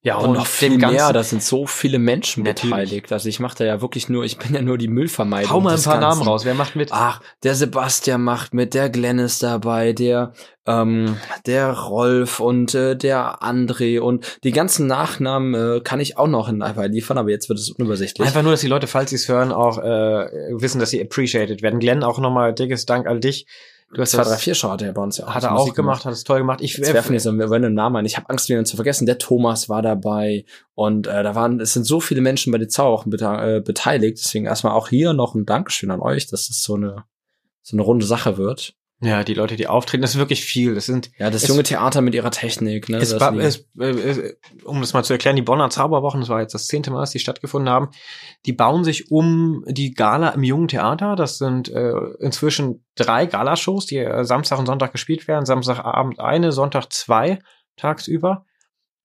Ja, und, Und noch viel mehr. Da sind so viele Menschen Natürlich. beteiligt. Also ich mache da ja wirklich nur, ich bin ja nur die Müllvermeidung. Hau mal ein paar Namen Ganzen. raus. Wer macht mit? Ach, der Sebastian macht mit, der Glenn ist dabei, der ähm, der Rolf und äh, der André und die ganzen Nachnamen äh, kann ich auch noch in dabei liefern, aber jetzt wird es unübersichtlich. Einfach nur, dass die Leute, falls sie es hören, auch äh, wissen, dass sie appreciated werden. Glenn, auch nochmal dickes Dank an dich. Du hast 2, das, 3, 4 Show hat er bei uns ja hat als er auch Musik gemacht, hat es toll gemacht. Ich Jetzt werfen wir so einen random Namen ein. Ich habe Angst, wieder zu vergessen. Der Thomas war dabei und äh, da waren, es sind so viele Menschen bei den Zauberwochen bete äh, beteiligt. Deswegen erstmal auch hier noch ein Dankeschön an euch, dass das so eine so eine runde Sache wird. Ja, die Leute, die auftreten, das ist wirklich viel. Das sind Ja, das Es- junge Theater mit ihrer Technik. Ne, Es das war, es, äh, äh, um das mal zu erklären, die Bonner Zauberwochen, das war jetzt das zehnte Mal, dass die stattgefunden haben, die bauen sich um die Gala im Jungen Theater. Das sind äh, inzwischen drei Galashows, die äh, Samstag und Sonntag gespielt werden. Samstagabend eine, Sonntag zwei tagsüber.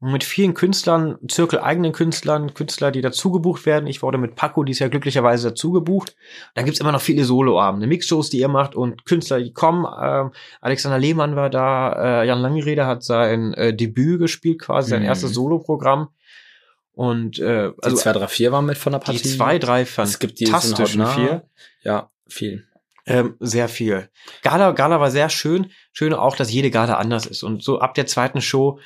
Mit vielen Künstlern, Zirkel eigenen Künstlern, Künstler, die dazu gebucht werden. Ich wurde mit Paco dies Jahr glücklicherweise dazu gebucht. Dann gibt's immer noch viele Soloabende, Mixshows, die ihr macht und Künstler, die kommen. Ähm, Alexander Lehmann war da, äh, Jan Langerede hat sein äh, Debüt gespielt, quasi sein Mhm. erstes Soloprogramm. Und äh, Also die 2, 3, 4 waren mit von der Partie. die zwei, drei Es gibt die sind fantastischen hautnah. vier. Ja, viel. Ähm, sehr viel. Gala, Gala war sehr schön. Schön auch, dass jede Gala anders ist. Und so ab der zweiten Show,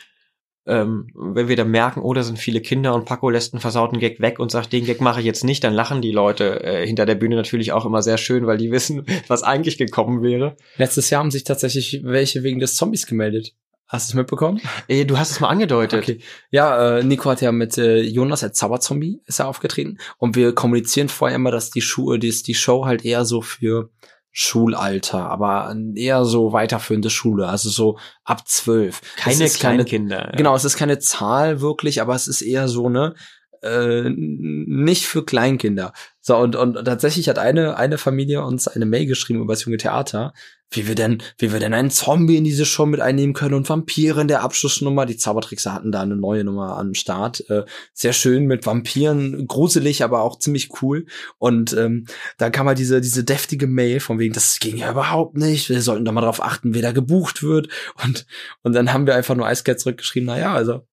ähm, wenn wir dann merken, oh, da sind viele Kinder und Paco lässt einen versauten Gag weg und sagt, den Gag mache ich jetzt nicht, dann lachen die Leute äh, hinter der Bühne natürlich auch immer sehr schön, weil die wissen, was eigentlich gekommen wäre. Letztes Jahr haben sich tatsächlich welche wegen des Zombies gemeldet. Hast du es mitbekommen? Äh, du hast es mal angedeutet. Okay. Ja, äh, Nico hat ja mit äh, Jonas als Zauberzombie ist er aufgetreten und wir kommunizieren vorher immer, dass die Schuhe, die, die Show halt eher so für Schulalter, aber eher so weiterführende Schule, also so ab zwölf. Keine Es ist keine- Kleinkinder. Genau, es ist keine Zahl wirklich, aber es ist eher so, ne, äh, nicht für Kleinkinder. So, und, und tatsächlich hat eine, eine Familie uns eine Mail geschrieben über das junge Theater, wie wir denn, wie wir denn einen Zombie in diese Show mit einnehmen können und Vampire in der Abschlussnummer. Die Zaubertrickser hatten da eine neue Nummer am Start. Äh, sehr schön mit Vampiren, gruselig, aber auch ziemlich cool. Und ähm, da kam halt diese, diese deftige Mail von wegen, das ging ja überhaupt nicht. Wir sollten da mal drauf achten, wer da gebucht wird. Und, und dann haben wir einfach nur eiskalt zurückgeschrieben, na ja, also,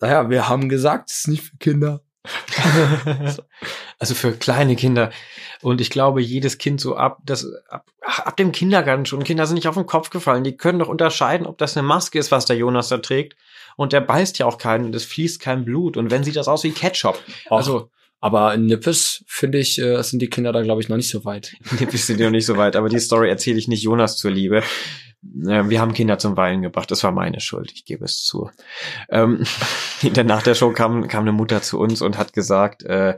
naja, wir haben gesagt, es ist nicht für Kinder. also für kleine Kinder. Und ich glaube, jedes Kind so ab, das, ab, ab dem Kindergarten schon, Kinder sind nicht auf den Kopf gefallen. Die können doch unterscheiden, ob das eine Maske ist, was der Jonas da trägt. Und der beißt ja auch keinen, es fließt kein Blut. Und wenn sieht das aus wie Ketchup. Also, aber in Nippes, finde ich, äh, sind die Kinder da, glaube ich, noch nicht so weit. Bist du dir noch nicht so weit, aber die Story erzähle ich nicht Jonas zur Liebe. Äh, Wir haben Kinder zum Weinen gebracht. Das war meine Schuld, ich gebe es zu. Ähm, nach der Show kam, kam eine Mutter zu uns und hat gesagt, äh,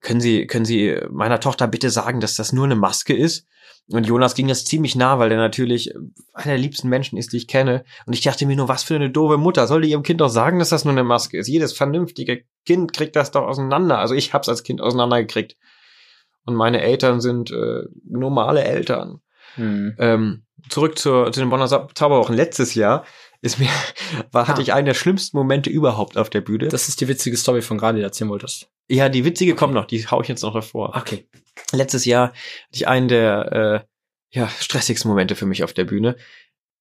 können Sie, können Sie meiner Tochter bitte sagen, dass das nur eine Maske ist? Und Jonas ging das ziemlich nah, weil der natürlich einer der liebsten Menschen ist, die ich kenne. Und ich dachte mir nur, was für eine doofe Mutter. Soll die ihrem Kind doch sagen, dass das nur eine Maske ist? Jedes vernünftige Kind kriegt das doch auseinander. Also ich hab's als Kind auseinandergekriegt. Und meine Eltern sind äh, normale Eltern. Ähm, zurück zur, zu den Bonner Zauberwochen. Letztes Jahr ist mir, war, hatte Ah. ich einen der schlimmsten Momente überhaupt auf der Bühne. Das ist die witzige Story von gerade, die du erzählen wolltest. ja, die witzige kommt noch, die hau ich jetzt noch davor. Okay. Letztes Jahr hatte ich einen der äh, ja, stressigsten Momente für mich auf der Bühne.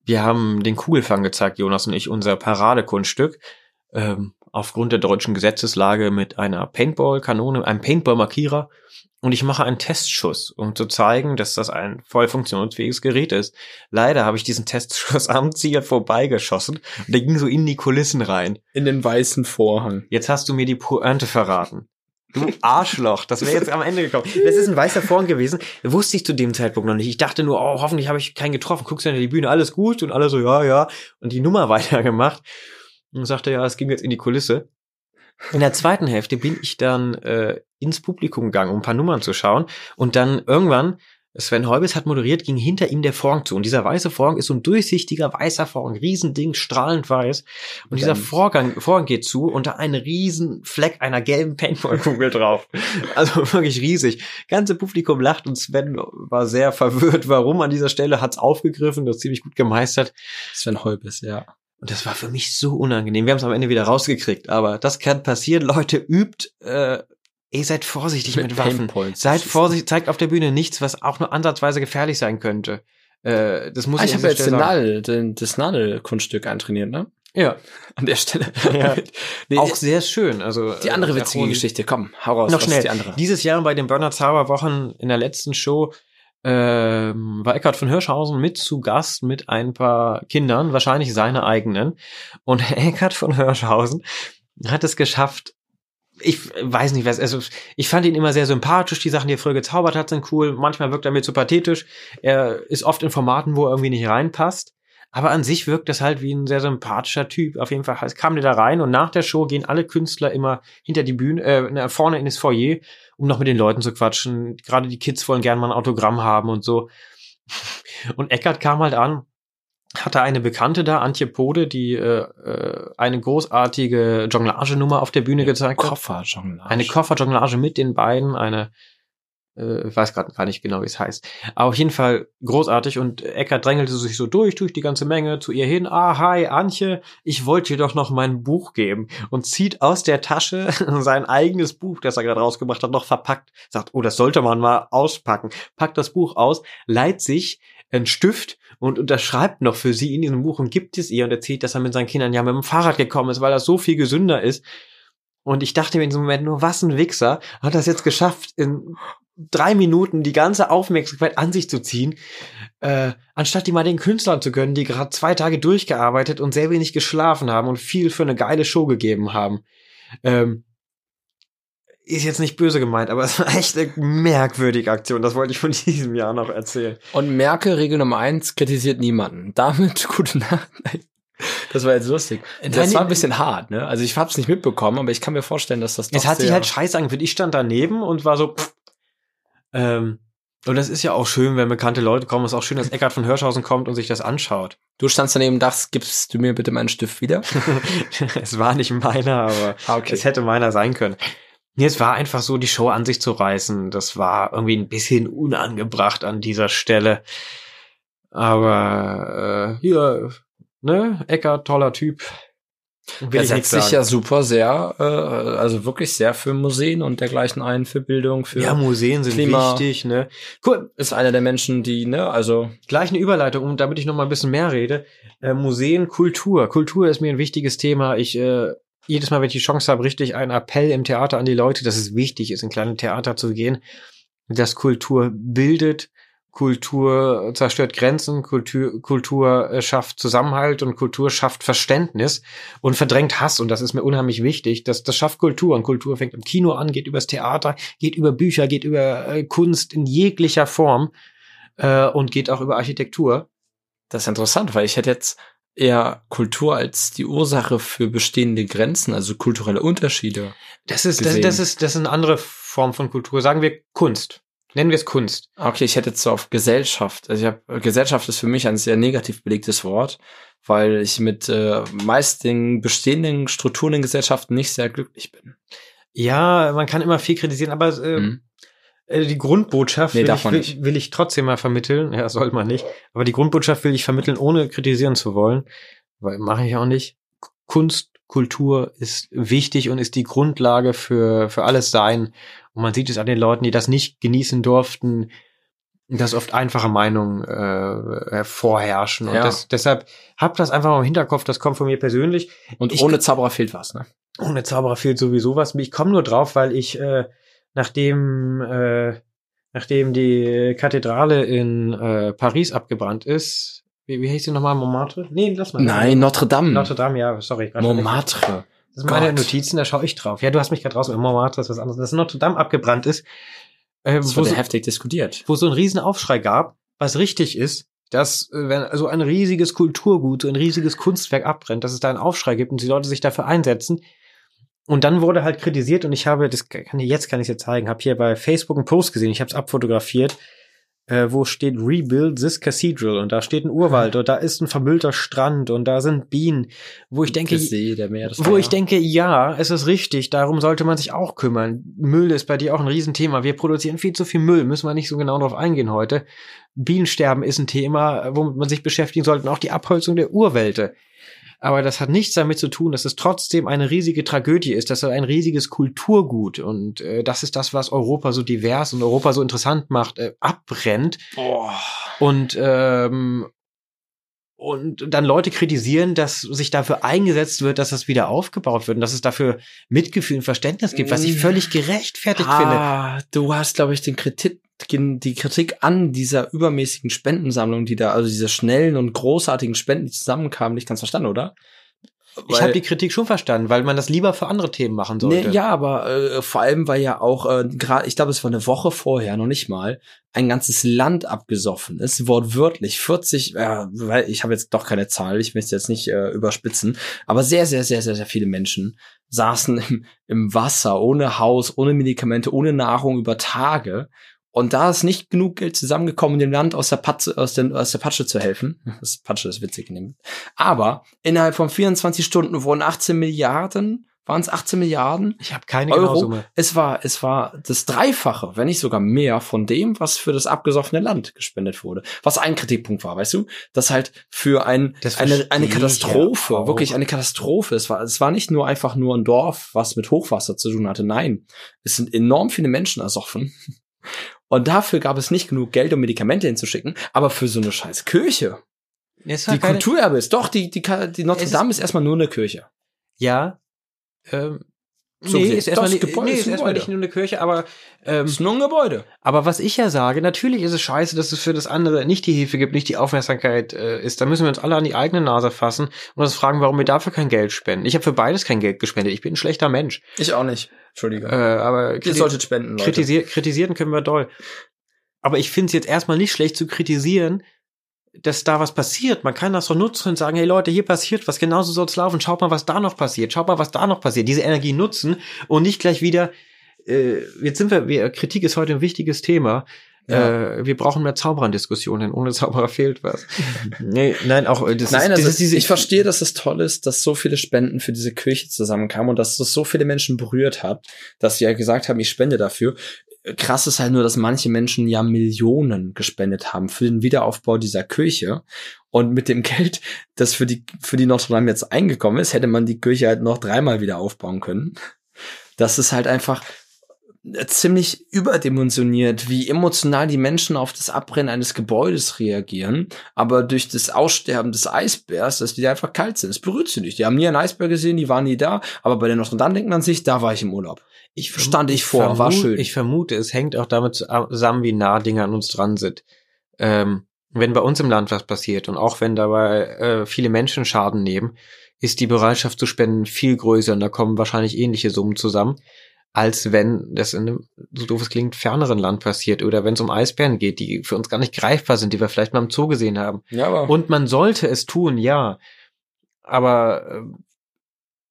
Wir haben den Kugelfang gezeigt, Jonas und ich, unser Paradekunststück. Ähm, aufgrund der deutschen Gesetzeslage mit einer Paintball-Kanone, einem Paintball-Markierer. Und ich mache einen Testschuss, um zu zeigen, dass das ein voll funktionsfähiges Gerät ist. Leider habe ich diesen Testschuss am Ziel vorbeigeschossen und der ging so in die Kulissen rein. In den weißen Vorhang. Jetzt hast du mir die Pointe verraten. Du Arschloch, das wäre jetzt am Ende gekommen. Das ist ein weißer Vorhang gewesen. Wusste ich zu dem Zeitpunkt noch nicht. Ich dachte nur, oh, hoffentlich habe ich keinen getroffen. Guckst du hinter die Bühne, alles gut? Und alle so, ja, ja. Und die Nummer weitergemacht. Und sagte, ja, es ging jetzt in die Kulisse. In der zweiten Hälfte bin ich dann äh, ins Publikum gegangen, um ein paar Nummern zu schauen. Und dann irgendwann, Sven Heubes hat moderiert, ging hinter ihm der Vorhang zu. Und dieser weiße Vorhang ist so ein durchsichtiger weißer Vorhang, Riesending, strahlend weiß. Und dieser Dann- Vorgang, Vorhang geht zu und da ein riesen Fleck einer gelben Paintballkugel drauf. Also wirklich riesig. Ganze Publikum lacht und Sven war sehr verwirrt. Warum an dieser Stelle hat's aufgegriffen, das ziemlich gut gemeistert. Sven Heubes, ja. Und das war für mich so unangenehm. Wir haben es am Ende wieder rausgekriegt, aber das kann passieren. Leute, übt, äh, ey, seid vorsichtig mit, Waffen. Paintballs. Seid vorsichtig, zeigt auf der Bühne nichts, was auch nur ansatzweise gefährlich sein könnte. Äh, das muss Ah, ich habe jetzt den. Nadel, den, das Nadelkunststück eintrainiert, ne? Ja, An der Stelle. Ja. nee, auch sehr schön. Also die andere äh, witzige Geschichte, komm, hau raus. Noch schnell. Die andere. Dieses Jahr bei den Burner Zauberwochen in der letzten Show ähm, war Eckhard von Hirschhausen mit zu Gast mit ein paar Kindern, wahrscheinlich seine eigenen. Und Eckhard von Hirschhausen hat es geschafft, ich weiß nicht, was, also ich fand ihn immer sehr sympathisch. Die Sachen, die er früher gezaubert hat, sind cool. Manchmal wirkt er mir zu pathetisch. Er ist oft in Formaten, wo er irgendwie nicht reinpasst. Aber an sich wirkt das halt wie ein sehr sympathischer Typ. Auf jeden Fall kam der da rein und nach der Show gehen alle Künstler immer hinter die Bühne, äh, vorne in das Foyer, um noch mit den Leuten zu quatschen. Gerade die Kids wollen gerne mal ein Autogramm haben und so. Und Eckart kam halt an, hatte eine Bekannte da, Antje Pode, die äh, äh, eine großartige Jonglage-Nummer auf der Bühne gezeigt hat. Kofferjonglage. Eine Kofferjonglage mit den beiden, eine Äh, ich weiß gerade gar nicht genau, wie es heißt. Aber auf jeden Fall großartig und Eckart drängelte sich so durch, durch die ganze Menge zu ihr hin. Ah, hi, Antje, ich wollte dir doch noch mein Buch geben. Und zieht aus der Tasche sein eigenes Buch, das er gerade rausgebracht hat, noch verpackt. Sagt, oh, das sollte man mal auspacken. Packt das Buch aus, leiht sich einen Stift und unterschreibt noch für sie in diesem Buch und gibt es ihr und erzählt, dass er mit seinen Kindern ja mit dem Fahrrad gekommen ist, weil er so viel gesünder ist. Und ich dachte mir in diesem Moment nur, was ein Wichser, hat das jetzt geschafft, in drei Minuten die ganze Aufmerksamkeit an sich zu ziehen, äh, anstatt die mal den Künstlern zu gönnen, die gerade zwei Tage durchgearbeitet und sehr wenig geschlafen haben und viel für eine geile Show gegeben haben. Ähm, ist jetzt nicht böse gemeint, aber es war echt eine merkwürdige Aktion. Das wollte ich von diesem Jahr noch erzählen. Und Merkel, Regel Nummer eins, kritisiert niemanden. Damit gute Nacht. Das war jetzt lustig. Das war ein bisschen hart, ne? Also ich hab's nicht mitbekommen, aber ich kann mir vorstellen, dass das doch Es hat sich halt scheiße angefühlt. Ich stand daneben und war so, pff, ähm, und das ist ja auch schön, wenn bekannte Leute kommen. Es ist auch schön, dass Eckart von Hirschhausen kommt und sich das anschaut. Du standst daneben und dachtest, gibst du mir bitte meinen Stift wieder? es war nicht meiner, aber ah, okay. es hätte meiner sein können. Nee, es war einfach so, die Show an sich zu reißen. Das war irgendwie ein bisschen unangebracht an dieser Stelle. Aber äh, hier, ne, Eckart, toller Typ. Will er setzt sich ja super sehr, äh, also wirklich sehr für Museen und dergleichen ein, für Bildung, für Ja, Museen sind Klima. wichtig, ne? Cool. Ist einer der Menschen, die, ne, also. Gleich eine Überleitung, um, damit ich noch mal ein bisschen mehr rede. Äh, Museen, Kultur. Kultur ist mir ein wichtiges Thema. Ich, äh, jedes Mal, wenn ich die Chance habe, richtig einen Appell im Theater an die Leute, dass es wichtig ist, in kleine Theater zu gehen, dass Kultur bildet, Kultur zerstört Grenzen, Kultur, Kultur äh, schafft Zusammenhalt und Kultur schafft Verständnis und verdrängt Hass. Und das ist mir unheimlich wichtig. Das, das schafft Kultur. Und Kultur fängt im Kino an, geht übers Theater, geht über Bücher, geht über äh, Kunst in jeglicher Form äh, und geht auch über Architektur. Das ist interessant, weil ich hätte jetzt eher Kultur als die Ursache für bestehende Grenzen, also kulturelle Unterschiede. Das ist, das, das, ist, das ist eine andere Form von Kultur. Sagen wir Kunst. Nennen wir es Kunst. Okay, ich hätte jetzt so auf Gesellschaft. Also ich hab, Gesellschaft ist für mich ein sehr negativ belegtes Wort, weil ich mit äh, meist den bestehenden Strukturen in Gesellschaften nicht sehr glücklich bin. Ja, man kann immer viel kritisieren, aber äh, mhm. Äh, die Grundbotschaft nee, will, ich, will, will, ich trotzdem mal vermitteln. Ja, soll man nicht. Aber die Grundbotschaft will ich vermitteln, ohne kritisieren zu wollen. Weil mache ich auch nicht. Kunst, Kultur ist wichtig und ist die Grundlage für, für alles Sein. Und man sieht es an den Leuten, die das nicht genießen durften, dass oft einfache Meinungen äh, vorherrschen. Und ja. das, deshalb habt das einfach mal im Hinterkopf, das kommt von mir persönlich. Und ich, ohne Zauberer fehlt was, ne? Ohne Zauberer fehlt sowieso was. Ich komme nur drauf, weil ich, äh, nachdem, äh, nachdem die Kathedrale in äh, Paris abgebrannt ist, wie, wie heißt sie nochmal? Montmartre? Nee, lass mal. Nein, Notre Dame. Notre Dame, ja, sorry. Montmartre. Das sind meine Notizen, da schaue ich drauf. Ja, du hast mich gerade raus Montmartre, ist was anderes. Dass Notre Dame abgebrannt ist. Äh, das wurde so, heftig diskutiert. Wo so ein Riesenaufschrei gab, was richtig ist, dass äh, wenn so ein riesiges Kulturgut, so ein riesiges Kunstwerk abbrennt, dass es da einen Aufschrei gibt und die Leute sich dafür einsetzen. Und dann wurde halt kritisiert und ich habe, das kann ich jetzt kann ich es dir zeigen, habe hier bei Facebook einen Post gesehen, ich habe es abfotografiert äh, wo steht Rebuild this Cathedral und da steht ein Urwald und da ist ein vermüllter Strand und da sind Bienen, wo ich denke, See, Meer, wo ich denke, ja, es ist richtig, darum sollte man sich auch kümmern. Müll ist bei dir auch ein Riesenthema. Wir produzieren viel zu viel Müll, müssen wir nicht so genau drauf eingehen heute. Bienensterben ist ein Thema, womit man sich beschäftigen sollte, und auch die Abholzung der Urwälte aber das hat nichts damit zu tun, dass es trotzdem eine riesige Tragödie ist, dass es ein riesiges Kulturgut und äh, das ist das, was Europa so divers und Europa so interessant macht, äh, abbrennt. Boah. Und ähm, und dann Leute kritisieren, dass sich dafür eingesetzt wird, dass das wieder aufgebaut wird und dass es dafür Mitgefühl und Verständnis gibt, was ich völlig gerechtfertigt ah, finde. Du hast, glaube ich, den Kritik, die Kritik an dieser übermäßigen Spendensammlung, die da, also diese schnellen und großartigen Spenden, die zusammenkamen, nicht ganz verstanden, oder? Ich habe die Kritik schon verstanden, weil man das lieber für andere Themen machen sollte. Nee, ja, aber äh, vor allem, weil ja auch äh, gerade, ich glaube, es war eine Woche vorher, noch nicht mal, ein ganzes Land abgesoffen ist, wortwörtlich 40, äh, weil ich habe jetzt doch keine Zahl, ich möchte jetzt nicht äh, überspitzen, aber sehr, sehr, sehr, sehr, sehr viele Menschen saßen im, im Wasser, ohne Haus, ohne Medikamente, ohne Nahrung über Tage und da ist nicht genug Geld zusammengekommen, dem Land aus der, Patze, aus, den, aus der Patsche zu helfen. Das Patsche ist witzig. Aber innerhalb von 24 Stunden wurden 18 Milliarden Waren es 18 Milliarden? Ich habe keine Euro. Summe. Es war, es war das Dreifache, wenn nicht sogar mehr von dem, was für das abgesoffene Land gespendet wurde. Was ein Kritikpunkt war, weißt du? Dass halt für ein, Das eine, eine Katastrophe, ja wirklich eine Katastrophe. Es war, es war nicht nur einfach nur ein Dorf, was mit Hochwasser zu tun hatte. Nein. Es sind enorm viele Menschen ersoffen. Und dafür gab es nicht genug Geld, um Medikamente hinzuschicken, aber für so eine scheiß Kirche. Es Die Kulturerbe ist, doch, die, die, die Notre Dame ist erstmal nur eine Kirche. Ja. Ähm, So nee, ist erstmal Gebäude nee, ist erstmal nicht nur eine Kirche, aber ähm, ist nur ein Gebäude. Aber was ich ja sage, natürlich ist es scheiße, dass es für das andere nicht die Hilfe gibt, nicht die Aufmerksamkeit äh, ist. Da müssen wir uns alle an die eigene Nase fassen und uns fragen, warum wir dafür kein Geld spenden. Ich habe für beides kein Geld gespendet. Ich bin ein schlechter Mensch. Ich auch nicht. Entschuldige. Äh, aber Ihr solltet spenden, Leute. kritisier kritisieren können wir doll. Aber ich finde es jetzt erstmal nicht schlecht zu kritisieren, dass da was passiert. Man kann das doch nutzen und sagen, hey Leute, hier passiert was, genauso soll es laufen. Schaut mal, was da noch passiert. Schaut mal, was da noch passiert. Diese Energie nutzen und nicht gleich wieder, äh, jetzt sind wir, wir, Kritik ist heute ein wichtiges Thema. Ja. Äh, wir brauchen mehr Zauberern-Diskussionen. Ohne Zauberer fehlt was. nee, nein, auch äh, das Nein, ist, also das ist diese, ich verstehe, dass es toll ist, dass so viele Spenden für diese Kirche zusammenkamen und dass das so viele Menschen berührt hat, dass sie ja gesagt haben, ich spende dafür. Krass ist halt nur, dass manche Menschen ja Millionen gespendet haben für den Wiederaufbau dieser Kirche. Und mit dem Geld, das für die, für die Notre Dame jetzt eingekommen ist, hätte man die Kirche halt noch dreimal wieder aufbauen können. Das ist halt einfach ziemlich überdimensioniert, wie emotional die Menschen auf das Abbrennen eines Gebäudes reagieren, aber durch das Aussterben des Eisbärs, dass die einfach kalt sind. Es berührt sie nicht. Die haben nie einen Eisbär gesehen, die waren nie da, aber bei der Notre Dame denkt man sich, da war ich im Urlaub. ich stand ich vor, war schön. Ich vermute, es hängt auch damit zusammen, wie nah Dinge an uns dran sind. Ähm, wenn bei uns im Land was passiert und auch wenn dabei äh, viele Menschen Schaden nehmen, ist die Bereitschaft zu spenden viel größer und da kommen wahrscheinlich ähnliche Summen zusammen, als wenn das in einem, so doof es klingt, ferneren Land passiert oder wenn es um Eisbären geht, die für uns gar nicht greifbar sind, die wir vielleicht mal im Zoo gesehen haben. Ja, aber Und man sollte es tun, ja. Aber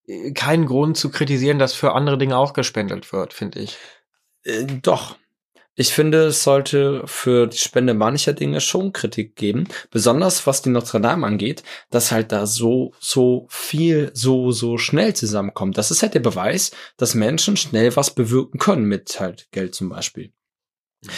äh, kein Grund zu kritisieren, dass für andere Dinge auch gespendet wird, finde ich. Äh, doch. Ich finde, es sollte für die Spende mancher Dinge schon Kritik geben. Besonders was die Notre Dame angeht, dass halt da so, so viel, so, so schnell zusammenkommt. Das ist halt der Beweis, dass Menschen schnell was bewirken können mit halt Geld zum Beispiel.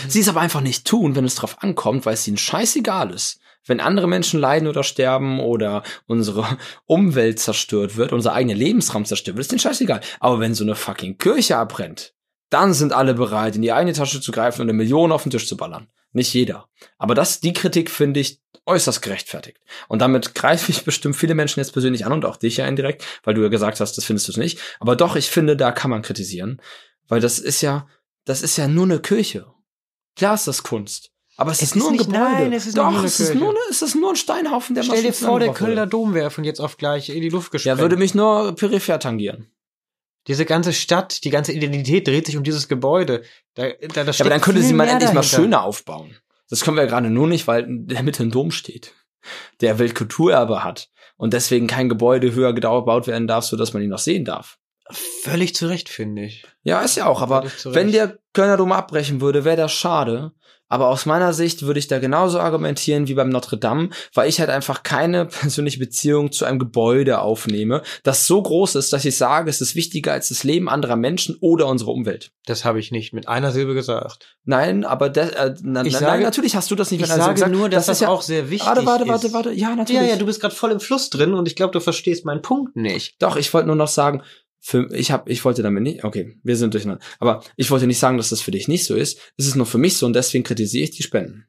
Sie es aber einfach nicht tun, wenn es drauf ankommt, weil es ihnen scheißegal ist. Wenn andere Menschen leiden oder sterben oder unsere Umwelt zerstört wird, unser eigener Lebensraum zerstört wird, ist denen scheißegal. Aber wenn so eine fucking Kirche abbrennt, dann sind alle bereit, in die eigene Tasche zu greifen und eine Million auf den Tisch zu ballern. Nicht jeder. Aber das, die Kritik finde ich äußerst gerechtfertigt. Und damit greife ich bestimmt viele Menschen jetzt persönlich an und auch dich ja indirekt, weil du ja gesagt hast, das findest du nicht. Aber doch, ich finde, da kann man kritisieren. Weil das ist ja, das ist ja nur eine Kirche. Klar ist das Kunst. Aber es, Es ist nur ist ein nicht- Gebäude. nein, es ist Doch, nur eine es ist nur, eine, es ist nur ein Steinhaufen, der Stell dir vor, der Kölner. Dom wäre von jetzt auf gleich in die Luft Ja, gesprengt. würde mich nur peripher tangieren. Diese ganze Stadt, die ganze Identität dreht sich um dieses Gebäude. Da, da, da Ja, aber dann könnte sie mal endlich mal dahinter. schöner aufbauen. Das können wir ja gerade nur nicht, weil in der Mitte ein Dom steht, der Weltkulturerbe hat und deswegen kein Gebäude höher gebaut werden darf, so dass man ihn noch sehen darf. Völlig zu Recht, finde ich. Ja, ist ja auch, aber wenn der Kölner Dom abbrechen würde, wäre das schade. Aber aus meiner Sicht würde ich da genauso argumentieren wie beim Notre Dame, weil ich halt einfach keine persönliche Beziehung zu einem Gebäude aufnehme, das so groß ist, dass ich sage, es ist wichtiger als das Leben anderer Menschen oder unsere Umwelt. Das habe ich nicht mit einer Silbe gesagt. Nein, aber de, äh, na, Ich na, sage- nein, natürlich hast du das nicht Ich mit einer sage Silbe nur, dass das, ist ja auch sehr wichtig Warte, warte, ist. warte, warte. Ja, natürlich. Ja, ja, du bist gerade voll im Fluss drin und ich glaube, du verstehst meinen Punkt nicht. Doch, ich wollte nur noch sagen, für, ich hab, ich wollte damit nicht, okay, wir sind durcheinander. Aber ich wollte nicht sagen, dass das für dich nicht so ist. Es ist nur für mich so und deswegen kritisiere ich die Spenden.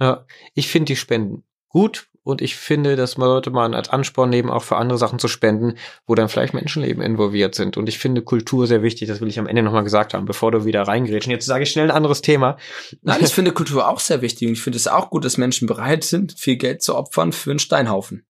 Ja, ich finde die Spenden gut und ich finde, dass man sollte man als Ansporn nehmen, auch für andere Sachen zu spenden, wo dann vielleicht Menschenleben involviert sind. Und ich finde Kultur sehr wichtig, das will ich am Ende nochmal gesagt haben, bevor du wieder reingrätschen. Jetzt sage ich schnell ein anderes Thema. Nein, ich finde Kultur auch sehr wichtig und ich finde es auch gut, dass Menschen bereit sind, viel Geld zu opfern für einen Steinhaufen.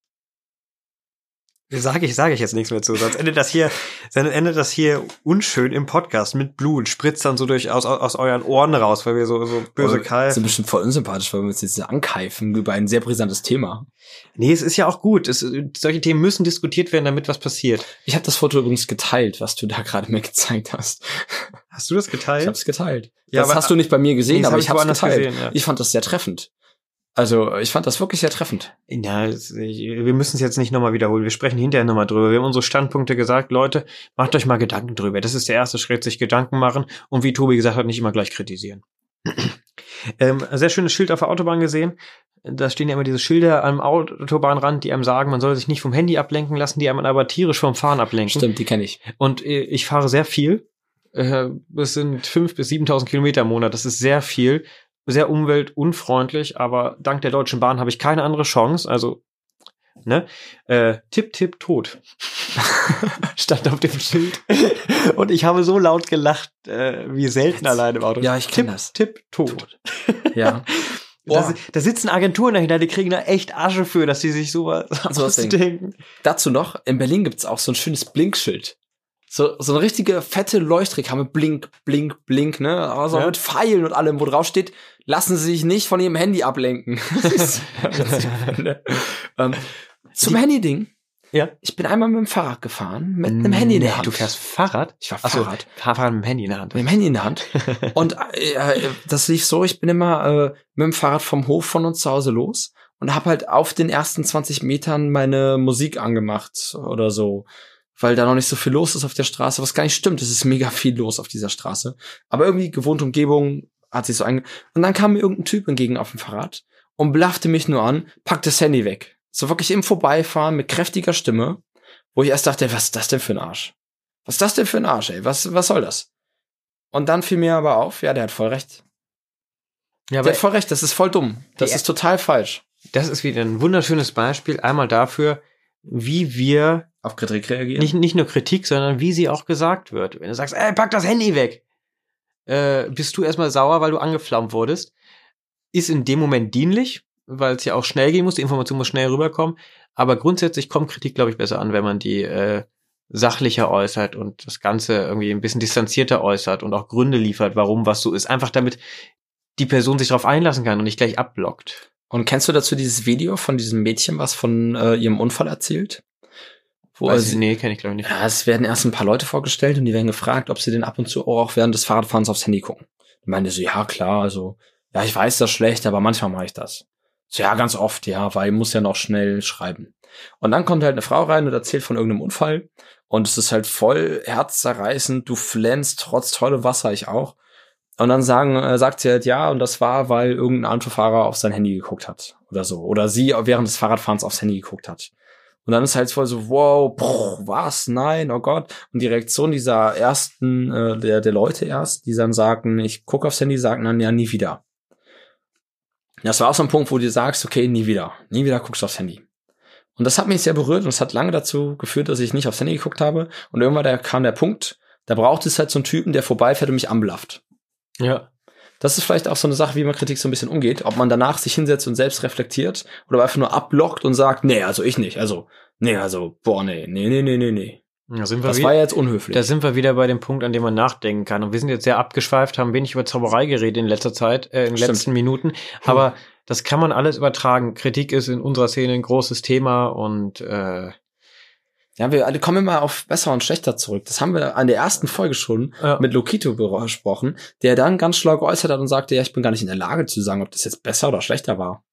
Sage ich, sage ich jetzt nichts mehr zu, sonst endet das hier, dann endet das hier unschön im Podcast mit Blut, spritzt dann so durch aus, aus euren Ohren raus, weil wir so, so böse Karl. sind bestimmt voll unsympathisch, weil wir uns jetzt ankeifen über ein sehr brisantes Thema. Nee, es ist ja auch gut. Es, solche Themen müssen diskutiert werden, damit was passiert. Ich habe das Foto übrigens geteilt, was du da gerade mir gezeigt hast. Hast du das Ich geteilt? habe es geteilt. Ja, das aber- hast du nicht bei mir gesehen, Nee, aber hab ich ich habe es geteilt. gesehen, ja. Ich fand das sehr treffend. Also ich fand das wirklich sehr treffend. Ja, es- wir müssen es jetzt nicht nochmal wiederholen. Wir sprechen hinterher nochmal drüber. Wir haben unsere Standpunkte gesagt. Leute, macht euch mal Gedanken drüber. Das ist der erste Schritt, sich Gedanken machen. Und wie Tobi gesagt hat, nicht immer gleich kritisieren. ähm, sehr schönes Schild auf der Autobahn gesehen. Da stehen ja immer diese Schilder am Autobahnrand, die einem sagen, man soll sich nicht vom Handy ablenken lassen, die einem aber tierisch vom Fahren ablenken. Stimmt, die kenne ich. Und äh, ich fahre sehr viel. Äh, Das sind 5.000 bis 7.000 Kilometer im Monat. Das ist sehr viel. Sehr umweltunfreundlich, aber dank der Deutschen Bahn habe ich keine andere Chance. Also, ne? Äh, tipp, tipp, tot. Stand auf dem Schild. Und ich habe so laut gelacht, äh, wie selten alleine im Auto. Ja, ich kenn tipp, das. Tipp, tot. Ja. Da, da sitzen Agenturen dahinter, die kriegen da echt Asche für, dass die sich sowas denken. ausdenken. Dazu noch, in Berlin gibt's auch so ein schönes Blinkschild. So, so eine richtige fette Leuchtreklame, blink, blink, blink, ne? Aber so Ja. mit Pfeilen und allem, wo drauf steht, lassen Sie sich nicht von Ihrem Handy ablenken. Ähm, zum Handy-Ding. Ja. Ich bin einmal mit dem Fahrrad gefahren, mit einem Handy in der Hand. Du fährst Fahrrad? Ich war Ach so, Fahrrad. Fahrrad mit dem Handy in der Hand. mit dem Handy in der Hand. Und äh, äh, das lief so, ich bin immer äh, mit dem Fahrrad vom Hof von uns zu Hause los und habe halt auf den ersten 20 Metern meine Musik angemacht oder so, weil da noch nicht so viel los ist auf der Straße, was gar nicht stimmt. Es ist mega viel los auf dieser Straße. Aber irgendwie gewohnte Umgebung hat sich so einge... Und dann kam mir irgendein Typ entgegen auf dem Fahrrad und blaffte mich nur an, packte das Handy weg. So wirklich im Vorbeifahren mit kräftiger Stimme, wo ich erst dachte, was ist das denn für ein Arsch? Was ist das denn für ein Arsch, ey? Was, was soll das? Und dann fiel mir aber auf, ja, der hat voll recht. Ja, Der hat voll recht, das ist voll dumm. Das ist total falsch. das ist wieder ein wunderschönes Beispiel einmal dafür, wie wir Auf Kritik reagieren. nicht, nicht nur Kritik, sondern wie sie auch gesagt wird. Wenn du sagst, ey, pack das Handy weg, äh, bist du erstmal sauer, weil du angeflammt wurdest. Ist in dem Moment dienlich, weil es ja auch schnell gehen muss, die Information muss schnell rüberkommen. Aber grundsätzlich kommt Kritik, glaube ich, besser an, wenn man die äh, sachlicher äußert und das Ganze irgendwie ein bisschen distanzierter äußert und auch Gründe liefert, warum was so ist. Einfach damit die Person sich darauf einlassen kann und nicht gleich abblockt. Und kennst du dazu dieses Video von diesem Mädchen, was von äh, ihrem Unfall erzählt? Wo ich, nee, kenne ich glaube ich nicht. ja, es werden erst ein paar Leute vorgestellt und die werden gefragt, ob sie den ab und zu auch während des Fahrradfahrens aufs Handy gucken. Ich meinte so, ja klar, also, ja, ich weiß das schlecht, aber manchmal mache ich das. So, ja, ganz oft, ja, weil ich muss ja noch schnell schreiben. Und dann kommt halt eine Frau rein und erzählt von irgendeinem Unfall. Und es ist halt voll herzzerreißend, du flänzt trotz tolle Wasser, ich auch. Und dann sagen, äh, sagt sie halt ja, und das war, weil irgendein Autofahrer auf sein Handy geguckt hat oder so. Oder sie während des Fahrradfahrens aufs Handy geguckt hat. Und dann ist halt voll so, wow, bruch, was, nein, oh Gott. Und die Reaktion dieser ersten, äh, der, der Leute erst, die dann sagten, ich gucke aufs Handy, sagen dann, ja, nie wieder. Das war auch so ein Punkt, wo du sagst, okay, nie wieder. Nie wieder guckst du aufs Handy. Und das hat mich sehr berührt und es hat lange dazu geführt, dass ich nicht aufs Handy geguckt habe. Und irgendwann da kam der Punkt, da braucht es halt so einen Typen, der vorbeifährt und mich anblafft. Ja. Das ist vielleicht auch so eine Sache, wie man Kritik so ein bisschen umgeht. Ob man danach sich hinsetzt und selbst reflektiert oder einfach nur abblockt und sagt, nee, also ich nicht. Also, nee, also, boah, nee, nee, nee, nee, nee, nee. Da sind wir Das wie- war ja jetzt unhöflich. Da sind wir wieder bei dem Punkt, an dem man nachdenken kann. Und wir sind jetzt sehr abgeschweift, haben wenig über Zauberei geredet in letzter Zeit, äh, in den letzten Minuten. Aber das kann man alles übertragen. Kritik ist in unserer Szene ein großes Thema und äh, ja, wir alle kommen immer auf besser und schlechter zurück. Das haben wir an der ersten Folge schon Ja. mit Lokito besprochen, der dann ganz schlau geäußert hat und sagte, ja, ich bin gar nicht in der Lage zu sagen, ob das jetzt besser oder schlechter war.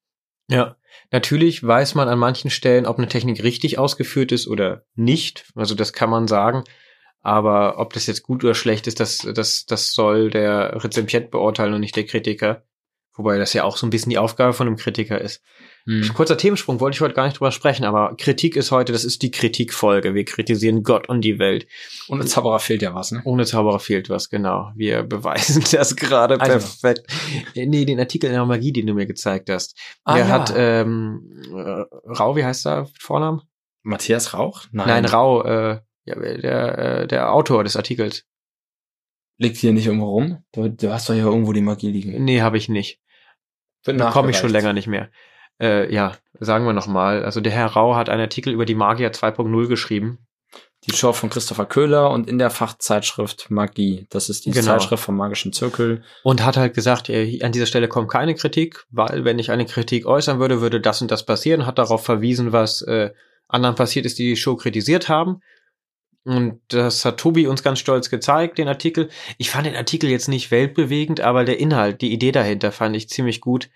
ja, natürlich weiß man an manchen Stellen, ob eine Technik richtig ausgeführt ist oder nicht. Also das kann man sagen. Aber ob das jetzt gut oder schlecht ist, das, das, das soll der Rezipient beurteilen und nicht der Kritiker. Wobei das ja auch so ein bisschen die Aufgabe von einem Kritiker ist. Hm. Kurzer Themensprung, wollte ich heute gar nicht drüber sprechen, aber Kritik ist heute, das ist die Kritikfolge. Wir kritisieren Gott und die Welt. Im Zauberer fehlt ja was, ne? Ohne Zauberer fehlt was, genau. Wir beweisen das gerade Also. perfekt. Nee, den Artikel in der Magie, den du mir gezeigt hast. Ah, der ja. hat, ähm, äh, Rau, wie heißt er? mit Vornamen? Matthias Rauch? Nein, Rau, äh, ja, der, äh, der Autor des Artikels. Liegt hier nicht irgendwo rum? Du, du hast doch hier irgendwo die Magie liegen. Nee, habe ich nicht. Wird Bekomme ich schon länger nicht mehr. Äh, ja, sagen wir noch mal. Also der Herr Rau hat einen Artikel über die Magier 2.0 geschrieben. Die Show von Christopher Köhler und in der Fachzeitschrift Magie. Das ist die Genau. Zeitschrift vom Magischen Zirkel. und hat halt gesagt, äh, an dieser Stelle kommt keine Kritik, weil wenn ich eine Kritik äußern würde, würde das und das passieren, hat darauf verwiesen, was äh, anderen passiert ist, die die Show kritisiert haben. Und das hat Tobi uns ganz stolz gezeigt, den Artikel. Ich fand den Artikel jetzt nicht weltbewegend, aber der Inhalt, die Idee dahinter fand ich ziemlich gut.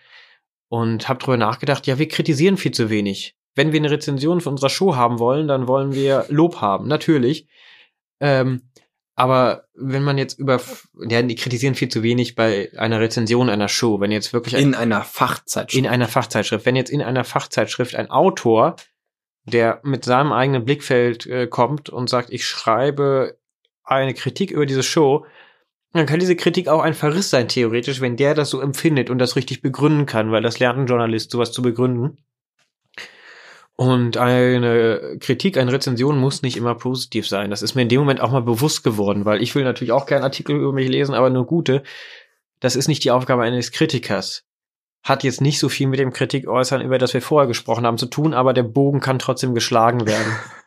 Und habe drüber nachgedacht, ja, wir kritisieren viel zu wenig. Wenn wir eine Rezension von unserer Show haben wollen, dann wollen wir Lob haben, natürlich. Ähm, aber wenn man jetzt über, ja, die kritisieren viel zu wenig bei einer Rezension einer Show, wenn jetzt wirklich in einer Fachzeitschrift, in einer Fachzeitschrift, wenn jetzt in einer Fachzeitschrift ein Autor, der mit seinem eigenen Blickfeld äh, kommt und sagt, ich schreibe eine Kritik über diese Show, dann kann diese Kritik auch ein Verriss sein, theoretisch, wenn der das so empfindet und das richtig begründen kann, weil das lernt ein Journalist, sowas zu begründen. Und eine Kritik, eine Rezension muss nicht immer positiv sein. Das ist mir in dem Moment auch mal bewusst geworden, weil ich will natürlich auch gerne Artikel über mich lesen, aber nur gute. Das ist nicht die Aufgabe eines Kritikers. Hat jetzt nicht so viel mit dem Kritik äußern, über das wir vorher gesprochen haben, zu tun, aber der Bogen kann trotzdem geschlagen werden.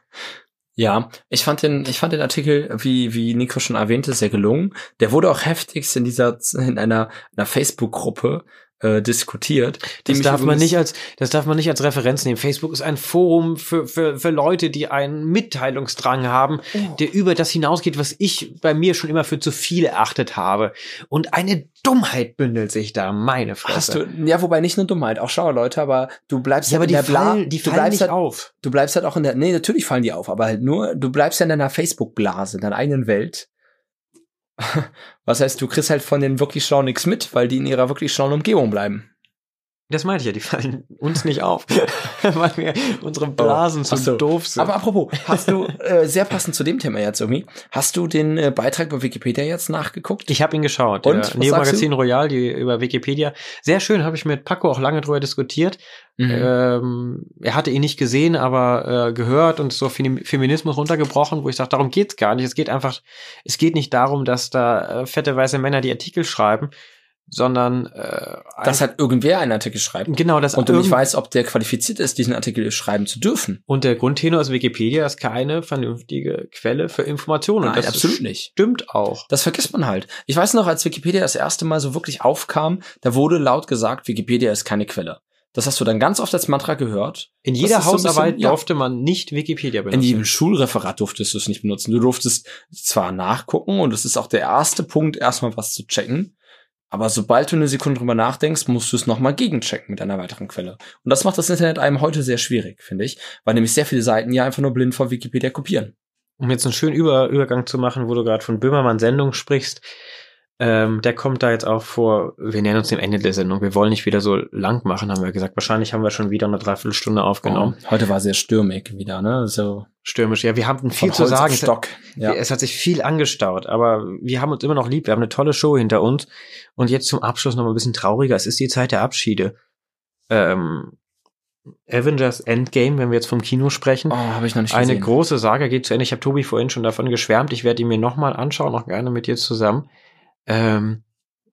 Ja, ich fand den, ich fand den Artikel, wie, wie Nico schon erwähnte, sehr gelungen. Der wurde auch heftigst in dieser, in einer, einer Facebook-Gruppe äh, diskutiert. Das darf man nicht als, das darf man nicht als Referenz nehmen. Facebook ist ein Forum für, für, für Leute, die einen Mitteilungsdrang haben, oh. der über das hinausgeht, was ich bei mir schon immer für zu viel erachtet habe. Und eine Dummheit bündelt sich da, meine Fresse. Hast du, ja, wobei nicht nur Dummheit, auch schlaue Leute, aber du bleibst ja, aber in die der fallen, die fallen nicht halt, auf. Du bleibst halt auch in der, nee, natürlich fallen die auf, aber halt nur, du bleibst ja in deiner Facebook-Blase, in deiner eigenen Welt Was heißt, du kriegst halt von den wirklich schlauen nichts mit, weil die in ihrer wirklich schlauen Umgebung bleiben. Das meinte ich ja, die fallen uns nicht auf, weil wir unsere Blasen oh, so doof sind. Aber apropos, hast du, äh, sehr passend zu dem Thema jetzt irgendwie, hast du den äh, Beitrag bei Wikipedia jetzt nachgeguckt? Ich habe ihn geschaut. Und? Neo Magazin Royal, die über Wikipedia. Sehr schön, habe ich mit Paco auch lange drüber diskutiert. Mhm. Ähm, er hatte ihn nicht gesehen, aber äh, gehört und so Feminismus runtergebrochen, wo ich sage, darum geht's gar nicht. Es geht einfach, es geht nicht darum, dass da äh, fette weiße Männer die Artikel schreiben, sondern äh, dass halt irgendwer einen Artikel schreibt. Genau, das und du nicht weißt, ob der qualifiziert ist, diesen Artikel schreiben zu dürfen. Und der Grundtenor ist Wikipedia ist keine vernünftige Quelle für Informationen. Nein, das absolut nicht. Stimmt auch. Das vergisst man halt. Ich weiß noch, als Wikipedia das erste Mal so wirklich aufkam, da wurde laut gesagt, Wikipedia ist keine Quelle. Das hast du dann ganz oft als Mantra gehört. In jeder Hausarbeit bisschen, durfte man nicht Wikipedia benutzen. In jedem Schulreferat durftest du es nicht benutzen. Du durftest zwar nachgucken und es ist auch der erste Punkt, erstmal was zu checken. Aber sobald du eine Sekunde drüber nachdenkst, musst du es nochmal gegenchecken mit einer weiteren Quelle. Und das macht das Internet einem heute sehr schwierig, finde ich, weil nämlich sehr viele Seiten ja einfach nur blind vor Wikipedia kopieren. Um jetzt einen schönen Über Übergang zu machen, wo du gerade von Böhmermann Sendung sprichst, ähm, der kommt da jetzt auch vor, wir nähern uns dem Ende der Sendung. Wir wollen nicht wieder so lang machen, haben wir gesagt. Wahrscheinlich haben wir schon wieder eine Dreiviertelstunde aufgenommen. Oh, heute war sehr stürmig wieder, ne? So stürmisch. Ja, wir haben viel zu sagen. Stock. Ja. Es hat sich viel angestaut, aber wir haben uns immer noch lieb. Wir haben eine tolle Show hinter uns. Und jetzt zum Abschluss noch mal ein bisschen trauriger. Es ist die Zeit der Abschiede. Ähm, Avengers Endgame, wenn wir jetzt vom Kino sprechen. Oh, habe ich noch nicht gesehen. Eine große Saga geht zu Ende. Ich habe Tobi vorhin schon davon geschwärmt. Ich werde ihn mir noch mal anschauen, auch gerne mit dir zusammen ähm,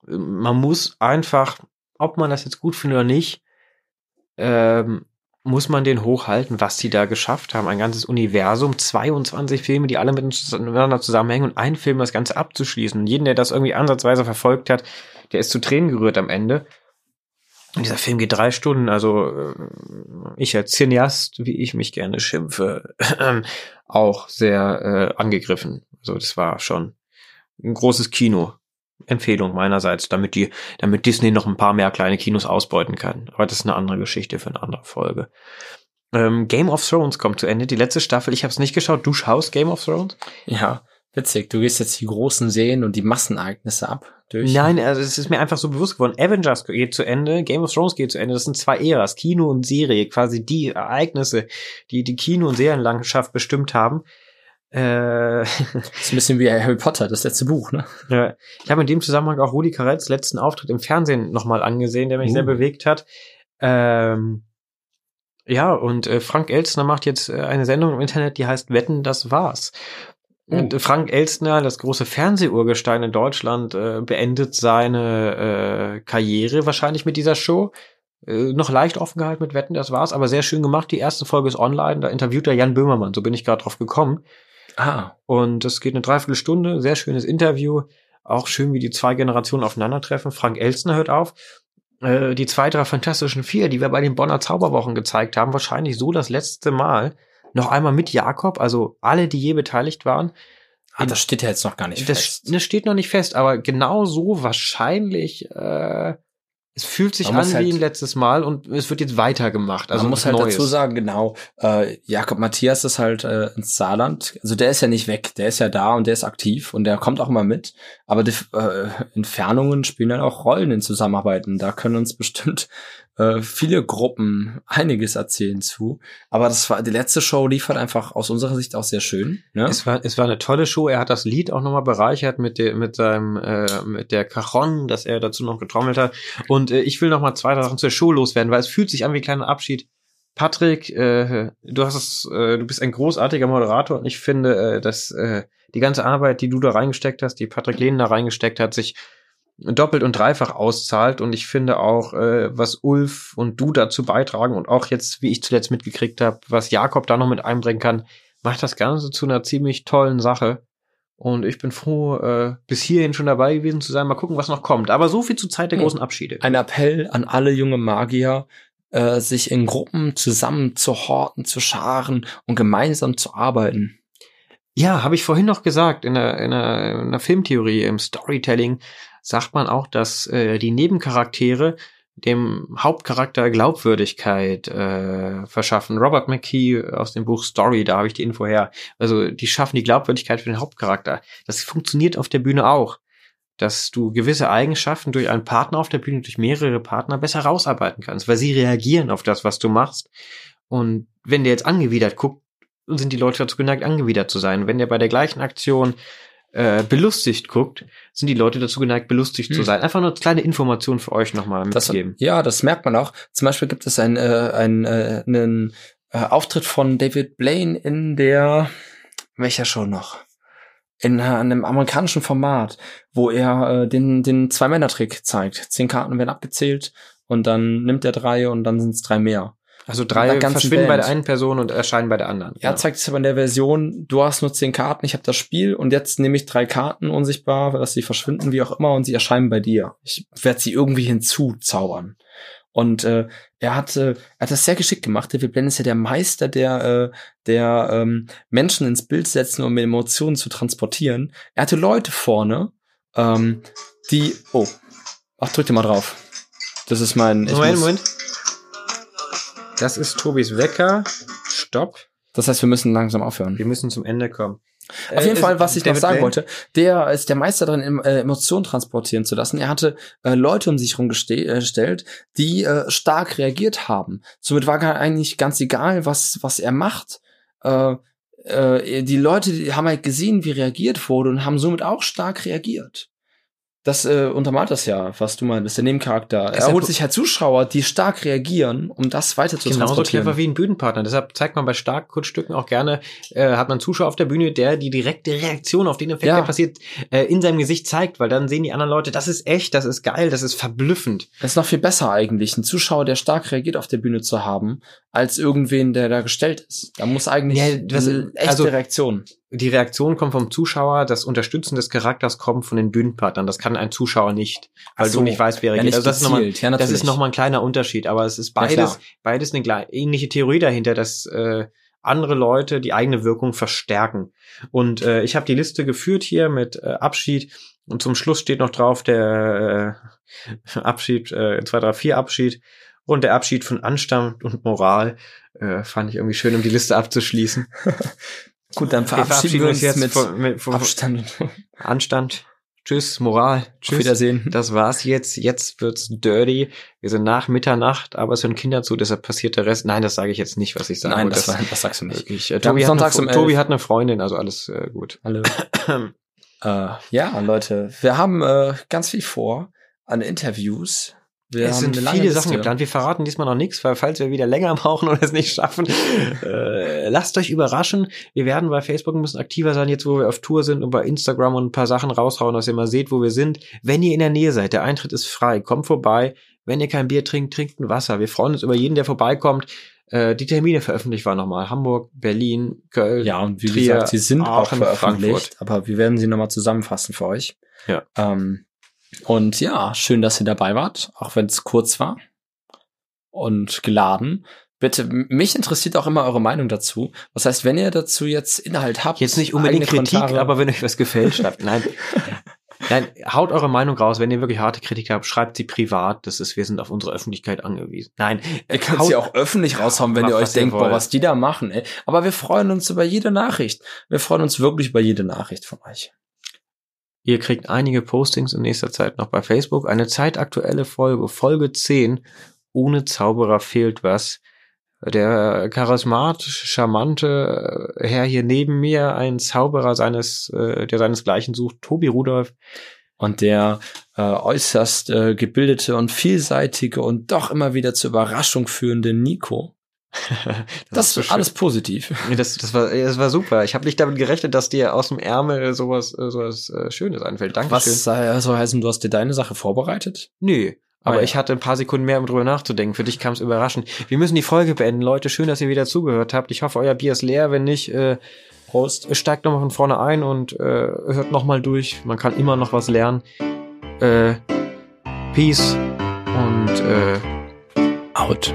man muss einfach, ob man das jetzt gut findet oder nicht, ähm, muss man den hochhalten, was die da geschafft haben. Ein ganzes Universum, 22 Filme, die alle miteinander zusammenhängen und ein Film das Ganze abzuschließen. Und jeden, der das irgendwie ansatzweise verfolgt hat, der ist zu Tränen gerührt am Ende. Und dieser Film geht drei Stunden, also äh, ich als Cineast, wie ich mich gerne schimpfe, auch sehr äh, angegriffen. Also das war schon ein großes Kino. Empfehlung meinerseits, damit die, damit Disney noch ein paar mehr kleine Kinos ausbeuten kann. Aber das ist eine andere Geschichte für eine andere Folge. Ähm, Game of Thrones kommt zu Ende, die letzte Staffel. Ich habe es nicht geschaut. Du schaust Game of Thrones? Ja, witzig. Du gehst jetzt die großen Serien und die Massenereignisse ab. Durch. Nein, also es ist mir einfach so bewusst geworden. Avengers geht zu Ende, Game of Thrones geht zu Ende. Das sind zwei Äras, Kino und Serie, quasi die Ereignisse, die die Kino- und Serienlandschaft bestimmt haben. Äh, das ist ein bisschen wie Harry Potter, das letzte Buch, ne? Ja. Ich habe in dem Zusammenhang auch Rudi Carells letzten Auftritt im Fernsehen nochmal angesehen, der mich uh. sehr bewegt hat. Ähm, ja, und äh, Frank Elstner macht jetzt äh, eine Sendung im Internet, die heißt Wetten, das war's. Uh. Und äh, Frank Elstner, das große Fernsehurgestein in Deutschland, äh, beendet seine äh, Karriere wahrscheinlich mit dieser Show. Äh, noch leicht offen gehalten mit Wetten, das war's, aber sehr schön gemacht. Die erste Folge ist online, da interviewt er Jan Böhmermann, so bin ich gerade drauf gekommen. Ah. Und es geht eine Dreiviertelstunde, sehr schönes Interview. Auch schön, wie die zwei Generationen aufeinandertreffen. Frank Elstner hört auf. Äh, die zwei, drei Fantastischen Vier, die wir bei den Bonner Zauberwochen gezeigt haben, wahrscheinlich so das letzte Mal. Noch einmal mit Jakob, also alle, die je beteiligt waren. Ah, das steht ja jetzt noch gar nicht das, fest. Das steht noch nicht fest, aber genau so wahrscheinlich äh, Es fühlt sich Man an wie halt- ein letztes Mal und es wird jetzt weitergemacht. Also Man muss halt Neues. dazu sagen, genau, äh, Jakob Matthias ist halt äh, ins Saarland. Also der ist ja nicht weg, der ist ja da und der ist aktiv und der kommt auch immer mit. Aber die äh, Entfernungen spielen dann auch Rollen in Zusammenarbeiten. Da können uns bestimmt äh, viele Gruppen einiges erzählen zu. Aber das war die letzte Show lief halt einfach aus unserer Sicht auch sehr schön. Ne? Es war, es war eine tolle Show. Er hat das Lied auch nochmal bereichert mit, der, mit seinem, äh, mit der Cajon, dass er dazu noch getrommelt hat. Und äh, ich will noch mal zwei Sachen zur Show loswerden, weil es fühlt sich an wie ein kleiner Abschied. Patrick, äh, du hast es, äh, du bist ein großartiger Moderator und ich finde, äh, dass äh, die ganze Arbeit, die du da reingesteckt hast, die Patrick Lehnen da reingesteckt hat, sich doppelt und dreifach auszahlt und ich finde auch, äh, was Ulf und du dazu beitragen und auch jetzt, wie ich zuletzt mitgekriegt habe, was Jakob da noch mit einbringen kann, macht das Ganze zu einer ziemlich tollen Sache. Und ich bin froh, äh, bis hierhin schon dabei gewesen zu sein. Mal gucken, was noch kommt. Aber so viel zur Zeit der Hm. großen Abschiede. Ein Appell an alle junge Magier, äh, sich in Gruppen zusammen zu horten, zu scharen und gemeinsam zu arbeiten. Ja, habe ich vorhin noch gesagt, in der, in, der, in der Filmtheorie, im Storytelling, sagt man auch, dass äh, die Nebencharaktere dem Hauptcharakter Glaubwürdigkeit äh, verschaffen. Robert McKee aus dem Buch Story, da habe ich die Info her. Also die schaffen die Glaubwürdigkeit für den Hauptcharakter. Das funktioniert auf der Bühne auch. Dass du gewisse Eigenschaften durch einen Partner auf der Bühne, durch mehrere Partner besser rausarbeiten kannst, weil sie reagieren auf das, was du machst. Und wenn der jetzt angewidert guckt, sind die Leute dazu geneigt, angewidert zu sein. Wenn der bei der gleichen Aktion äh, belustigt guckt, sind die Leute dazu geneigt, belustigt zu Hm. sein. Einfach nur eine kleine Information für euch nochmal mitgeben. ja, das merkt man auch. Zum Beispiel gibt es ein, äh, ein, äh, einen äh, Auftritt von David Blaine in der, welcher Show noch? In äh, einem amerikanischen Format, wo er äh, den, den Zwei-Männer-Trick zeigt. Zehn Karten werden abgezählt und dann nimmt er drei und dann sind es drei mehr. Also drei verschwinden bei Band. der einen Person und erscheinen bei der anderen. Er zeigt es aber in der Version, du hast nur zehn Karten, ich habe das Spiel und jetzt nehme ich drei Karten unsichtbar, dass sie verschwinden, wie auch immer, und sie erscheinen bei dir. Ich werde sie irgendwie hinzuzaubern. Und äh, er hat, äh, er hat das sehr geschickt gemacht. David Blaine ist ja der Meister der, äh, der ähm, Menschen ins Bild setzen, um Emotionen zu transportieren. Er hatte Leute vorne, ähm, die. Oh, ach, drück dir mal drauf. Das ist mein. ich Moment, Moment. Das ist Tobis Wecker. Stopp. Das heißt, wir müssen langsam aufhören. Wir müssen zum Ende kommen. Auf jeden Äh, Fall, was ich noch sagen Blaine? wollte, der ist der Meister darin, äh, Emotionen transportieren zu lassen. Er hatte äh, Leute um sich herum äh, gestellt, die äh, stark reagiert haben. Somit war gar eigentlich ganz egal, was, was er macht. Äh, äh, die Leute die haben halt gesehen, wie reagiert wurde und haben somit auch stark reagiert. Das äh, untermalt das ja, was du meinst, der Nebencharakter. Er holt sich halt Zuschauer, die stark reagieren, um das weiter zu Genauso clever wie ein Bühnenpartner. Deshalb zeigt man bei Starkkunststücken auch gerne, äh, hat man einen Zuschauer auf der Bühne, der die direkte Reaktion auf den Effekt, Ja. der passiert, äh, in seinem Gesicht zeigt, weil dann sehen die anderen Leute, das ist echt, das ist geil, das ist verblüffend. Es ist noch viel besser eigentlich, einen Zuschauer, der stark reagiert auf der Bühne zu haben, als irgendwen, der da gestellt ist. Da muss eigentlich Ja, das- eine echte also- Reaktion. Die Reaktion kommt vom Zuschauer, das Unterstützen des Charakters kommt von den Bühnenpartnern. Das kann ein Zuschauer nicht, weil so. du nicht weißt, wer reagiert. also das ist nochmal gezielt. Ja, Das ist nochmal ein kleiner Unterschied, aber es ist beides, beides eine ähnliche Theorie dahinter, dass äh, andere Leute die eigene Wirkung verstärken. Und äh, ich habe die Liste geführt hier mit äh, Abschied und zum Schluss steht noch drauf der äh, Abschied, äh, 2, 3, 4 Abschied und der Abschied von Anstand und Moral. Äh, fand ich irgendwie schön, um die Liste abzuschließen. Gut, dann verabschieden wir uns mit von, mit, von Abstand. Anstand. Tschüss, Moral. Auf Tschüss. Wiedersehen. Das war's jetzt. Jetzt wird's dirty. Wir sind nach Mitternacht, aber es hören Kinder zu, deshalb passiert der Rest. Nein, das sage ich jetzt nicht, was ich sage. Nein, das, war, das sagst du nicht. wirklich. Äh, Wir Tobi, hat eine, um Tobi hat eine Freundin, also alles äh, gut. Hallo. äh, ja, Leute, wir haben äh, ganz viel vor an Interviews. Wir es sind viele Liste. Sachen geplant. Wir verraten diesmal noch nichts, weil falls wir wieder länger brauchen oder es nicht schaffen, äh, lasst euch überraschen. Wir werden bei Facebook ein bisschen aktiver sein, jetzt wo wir auf Tour sind und bei Instagram und ein paar Sachen raushauen, dass ihr mal seht, wo wir sind. Wenn ihr in der Nähe seid, der Eintritt ist frei, kommt vorbei. Wenn ihr kein Bier trinkt, trinkt ein Wasser. Wir freuen uns über jeden, der vorbeikommt. Äh, die Termine veröffentlicht waren nochmal. Hamburg, Berlin, Köln. Ja, und wie Trier, gesagt, sie sind auch Aachen, veröffentlicht, Frankfurt. aber wir werden sie nochmal zusammenfassen für euch. Ja. Ähm, und ja, schön, dass ihr dabei wart, auch wenn es kurz war und geladen. Bitte, mich interessiert auch immer eure Meinung dazu. Das heißt, wenn ihr dazu jetzt Inhalt habt, Jetzt nicht unbedingt Kritik, Kommentare- aber wenn euch was gefällt, schreibt. Nein. Nein, haut eure Meinung raus. Wenn ihr wirklich harte Kritik habt, schreibt sie privat. Das ist, wir sind auf unsere Öffentlichkeit angewiesen. Nein, Ihr könnt sie auch öffentlich raushauen, wenn ihr euch was ihr denkt, boah, was die da machen, ey. Aber wir freuen uns über jede Nachricht. Wir freuen uns wirklich über jede Nachricht von euch. Ihr kriegt einige Postings in nächster Zeit noch bei Facebook. Eine zeitaktuelle Folge, Folge 10. Ohne Zauberer fehlt was. Der charismatisch charmante äh, Herr hier neben mir, ein Zauberer seines, äh, der seinesgleichen sucht, Tobi Rudolph. Und der äh, äußerst äh, gebildete und vielseitige und doch immer wieder zur Überraschung führende Nico. Das, ist so ist alles positiv. das, das, war, das war super. Ich habe nicht damit gerechnet, dass dir aus dem Ärmel sowas, äh, sowas äh, Schönes einfällt. Dankeschön. Was äh, soll heißen, du hast dir deine Sache vorbereitet? Nö. Aber Ah, ja. ich hatte ein paar Sekunden mehr, um drüber nachzudenken. Für dich kam es überraschend. Wir müssen die Folge beenden, Leute. Schön, dass ihr wieder zugehört habt. Ich hoffe, euer Bier ist leer. Wenn nicht, äh, Prost. steigt nochmal von vorne ein und äh, hört nochmal durch. Man kann immer noch was lernen. Äh, Peace und äh, Out.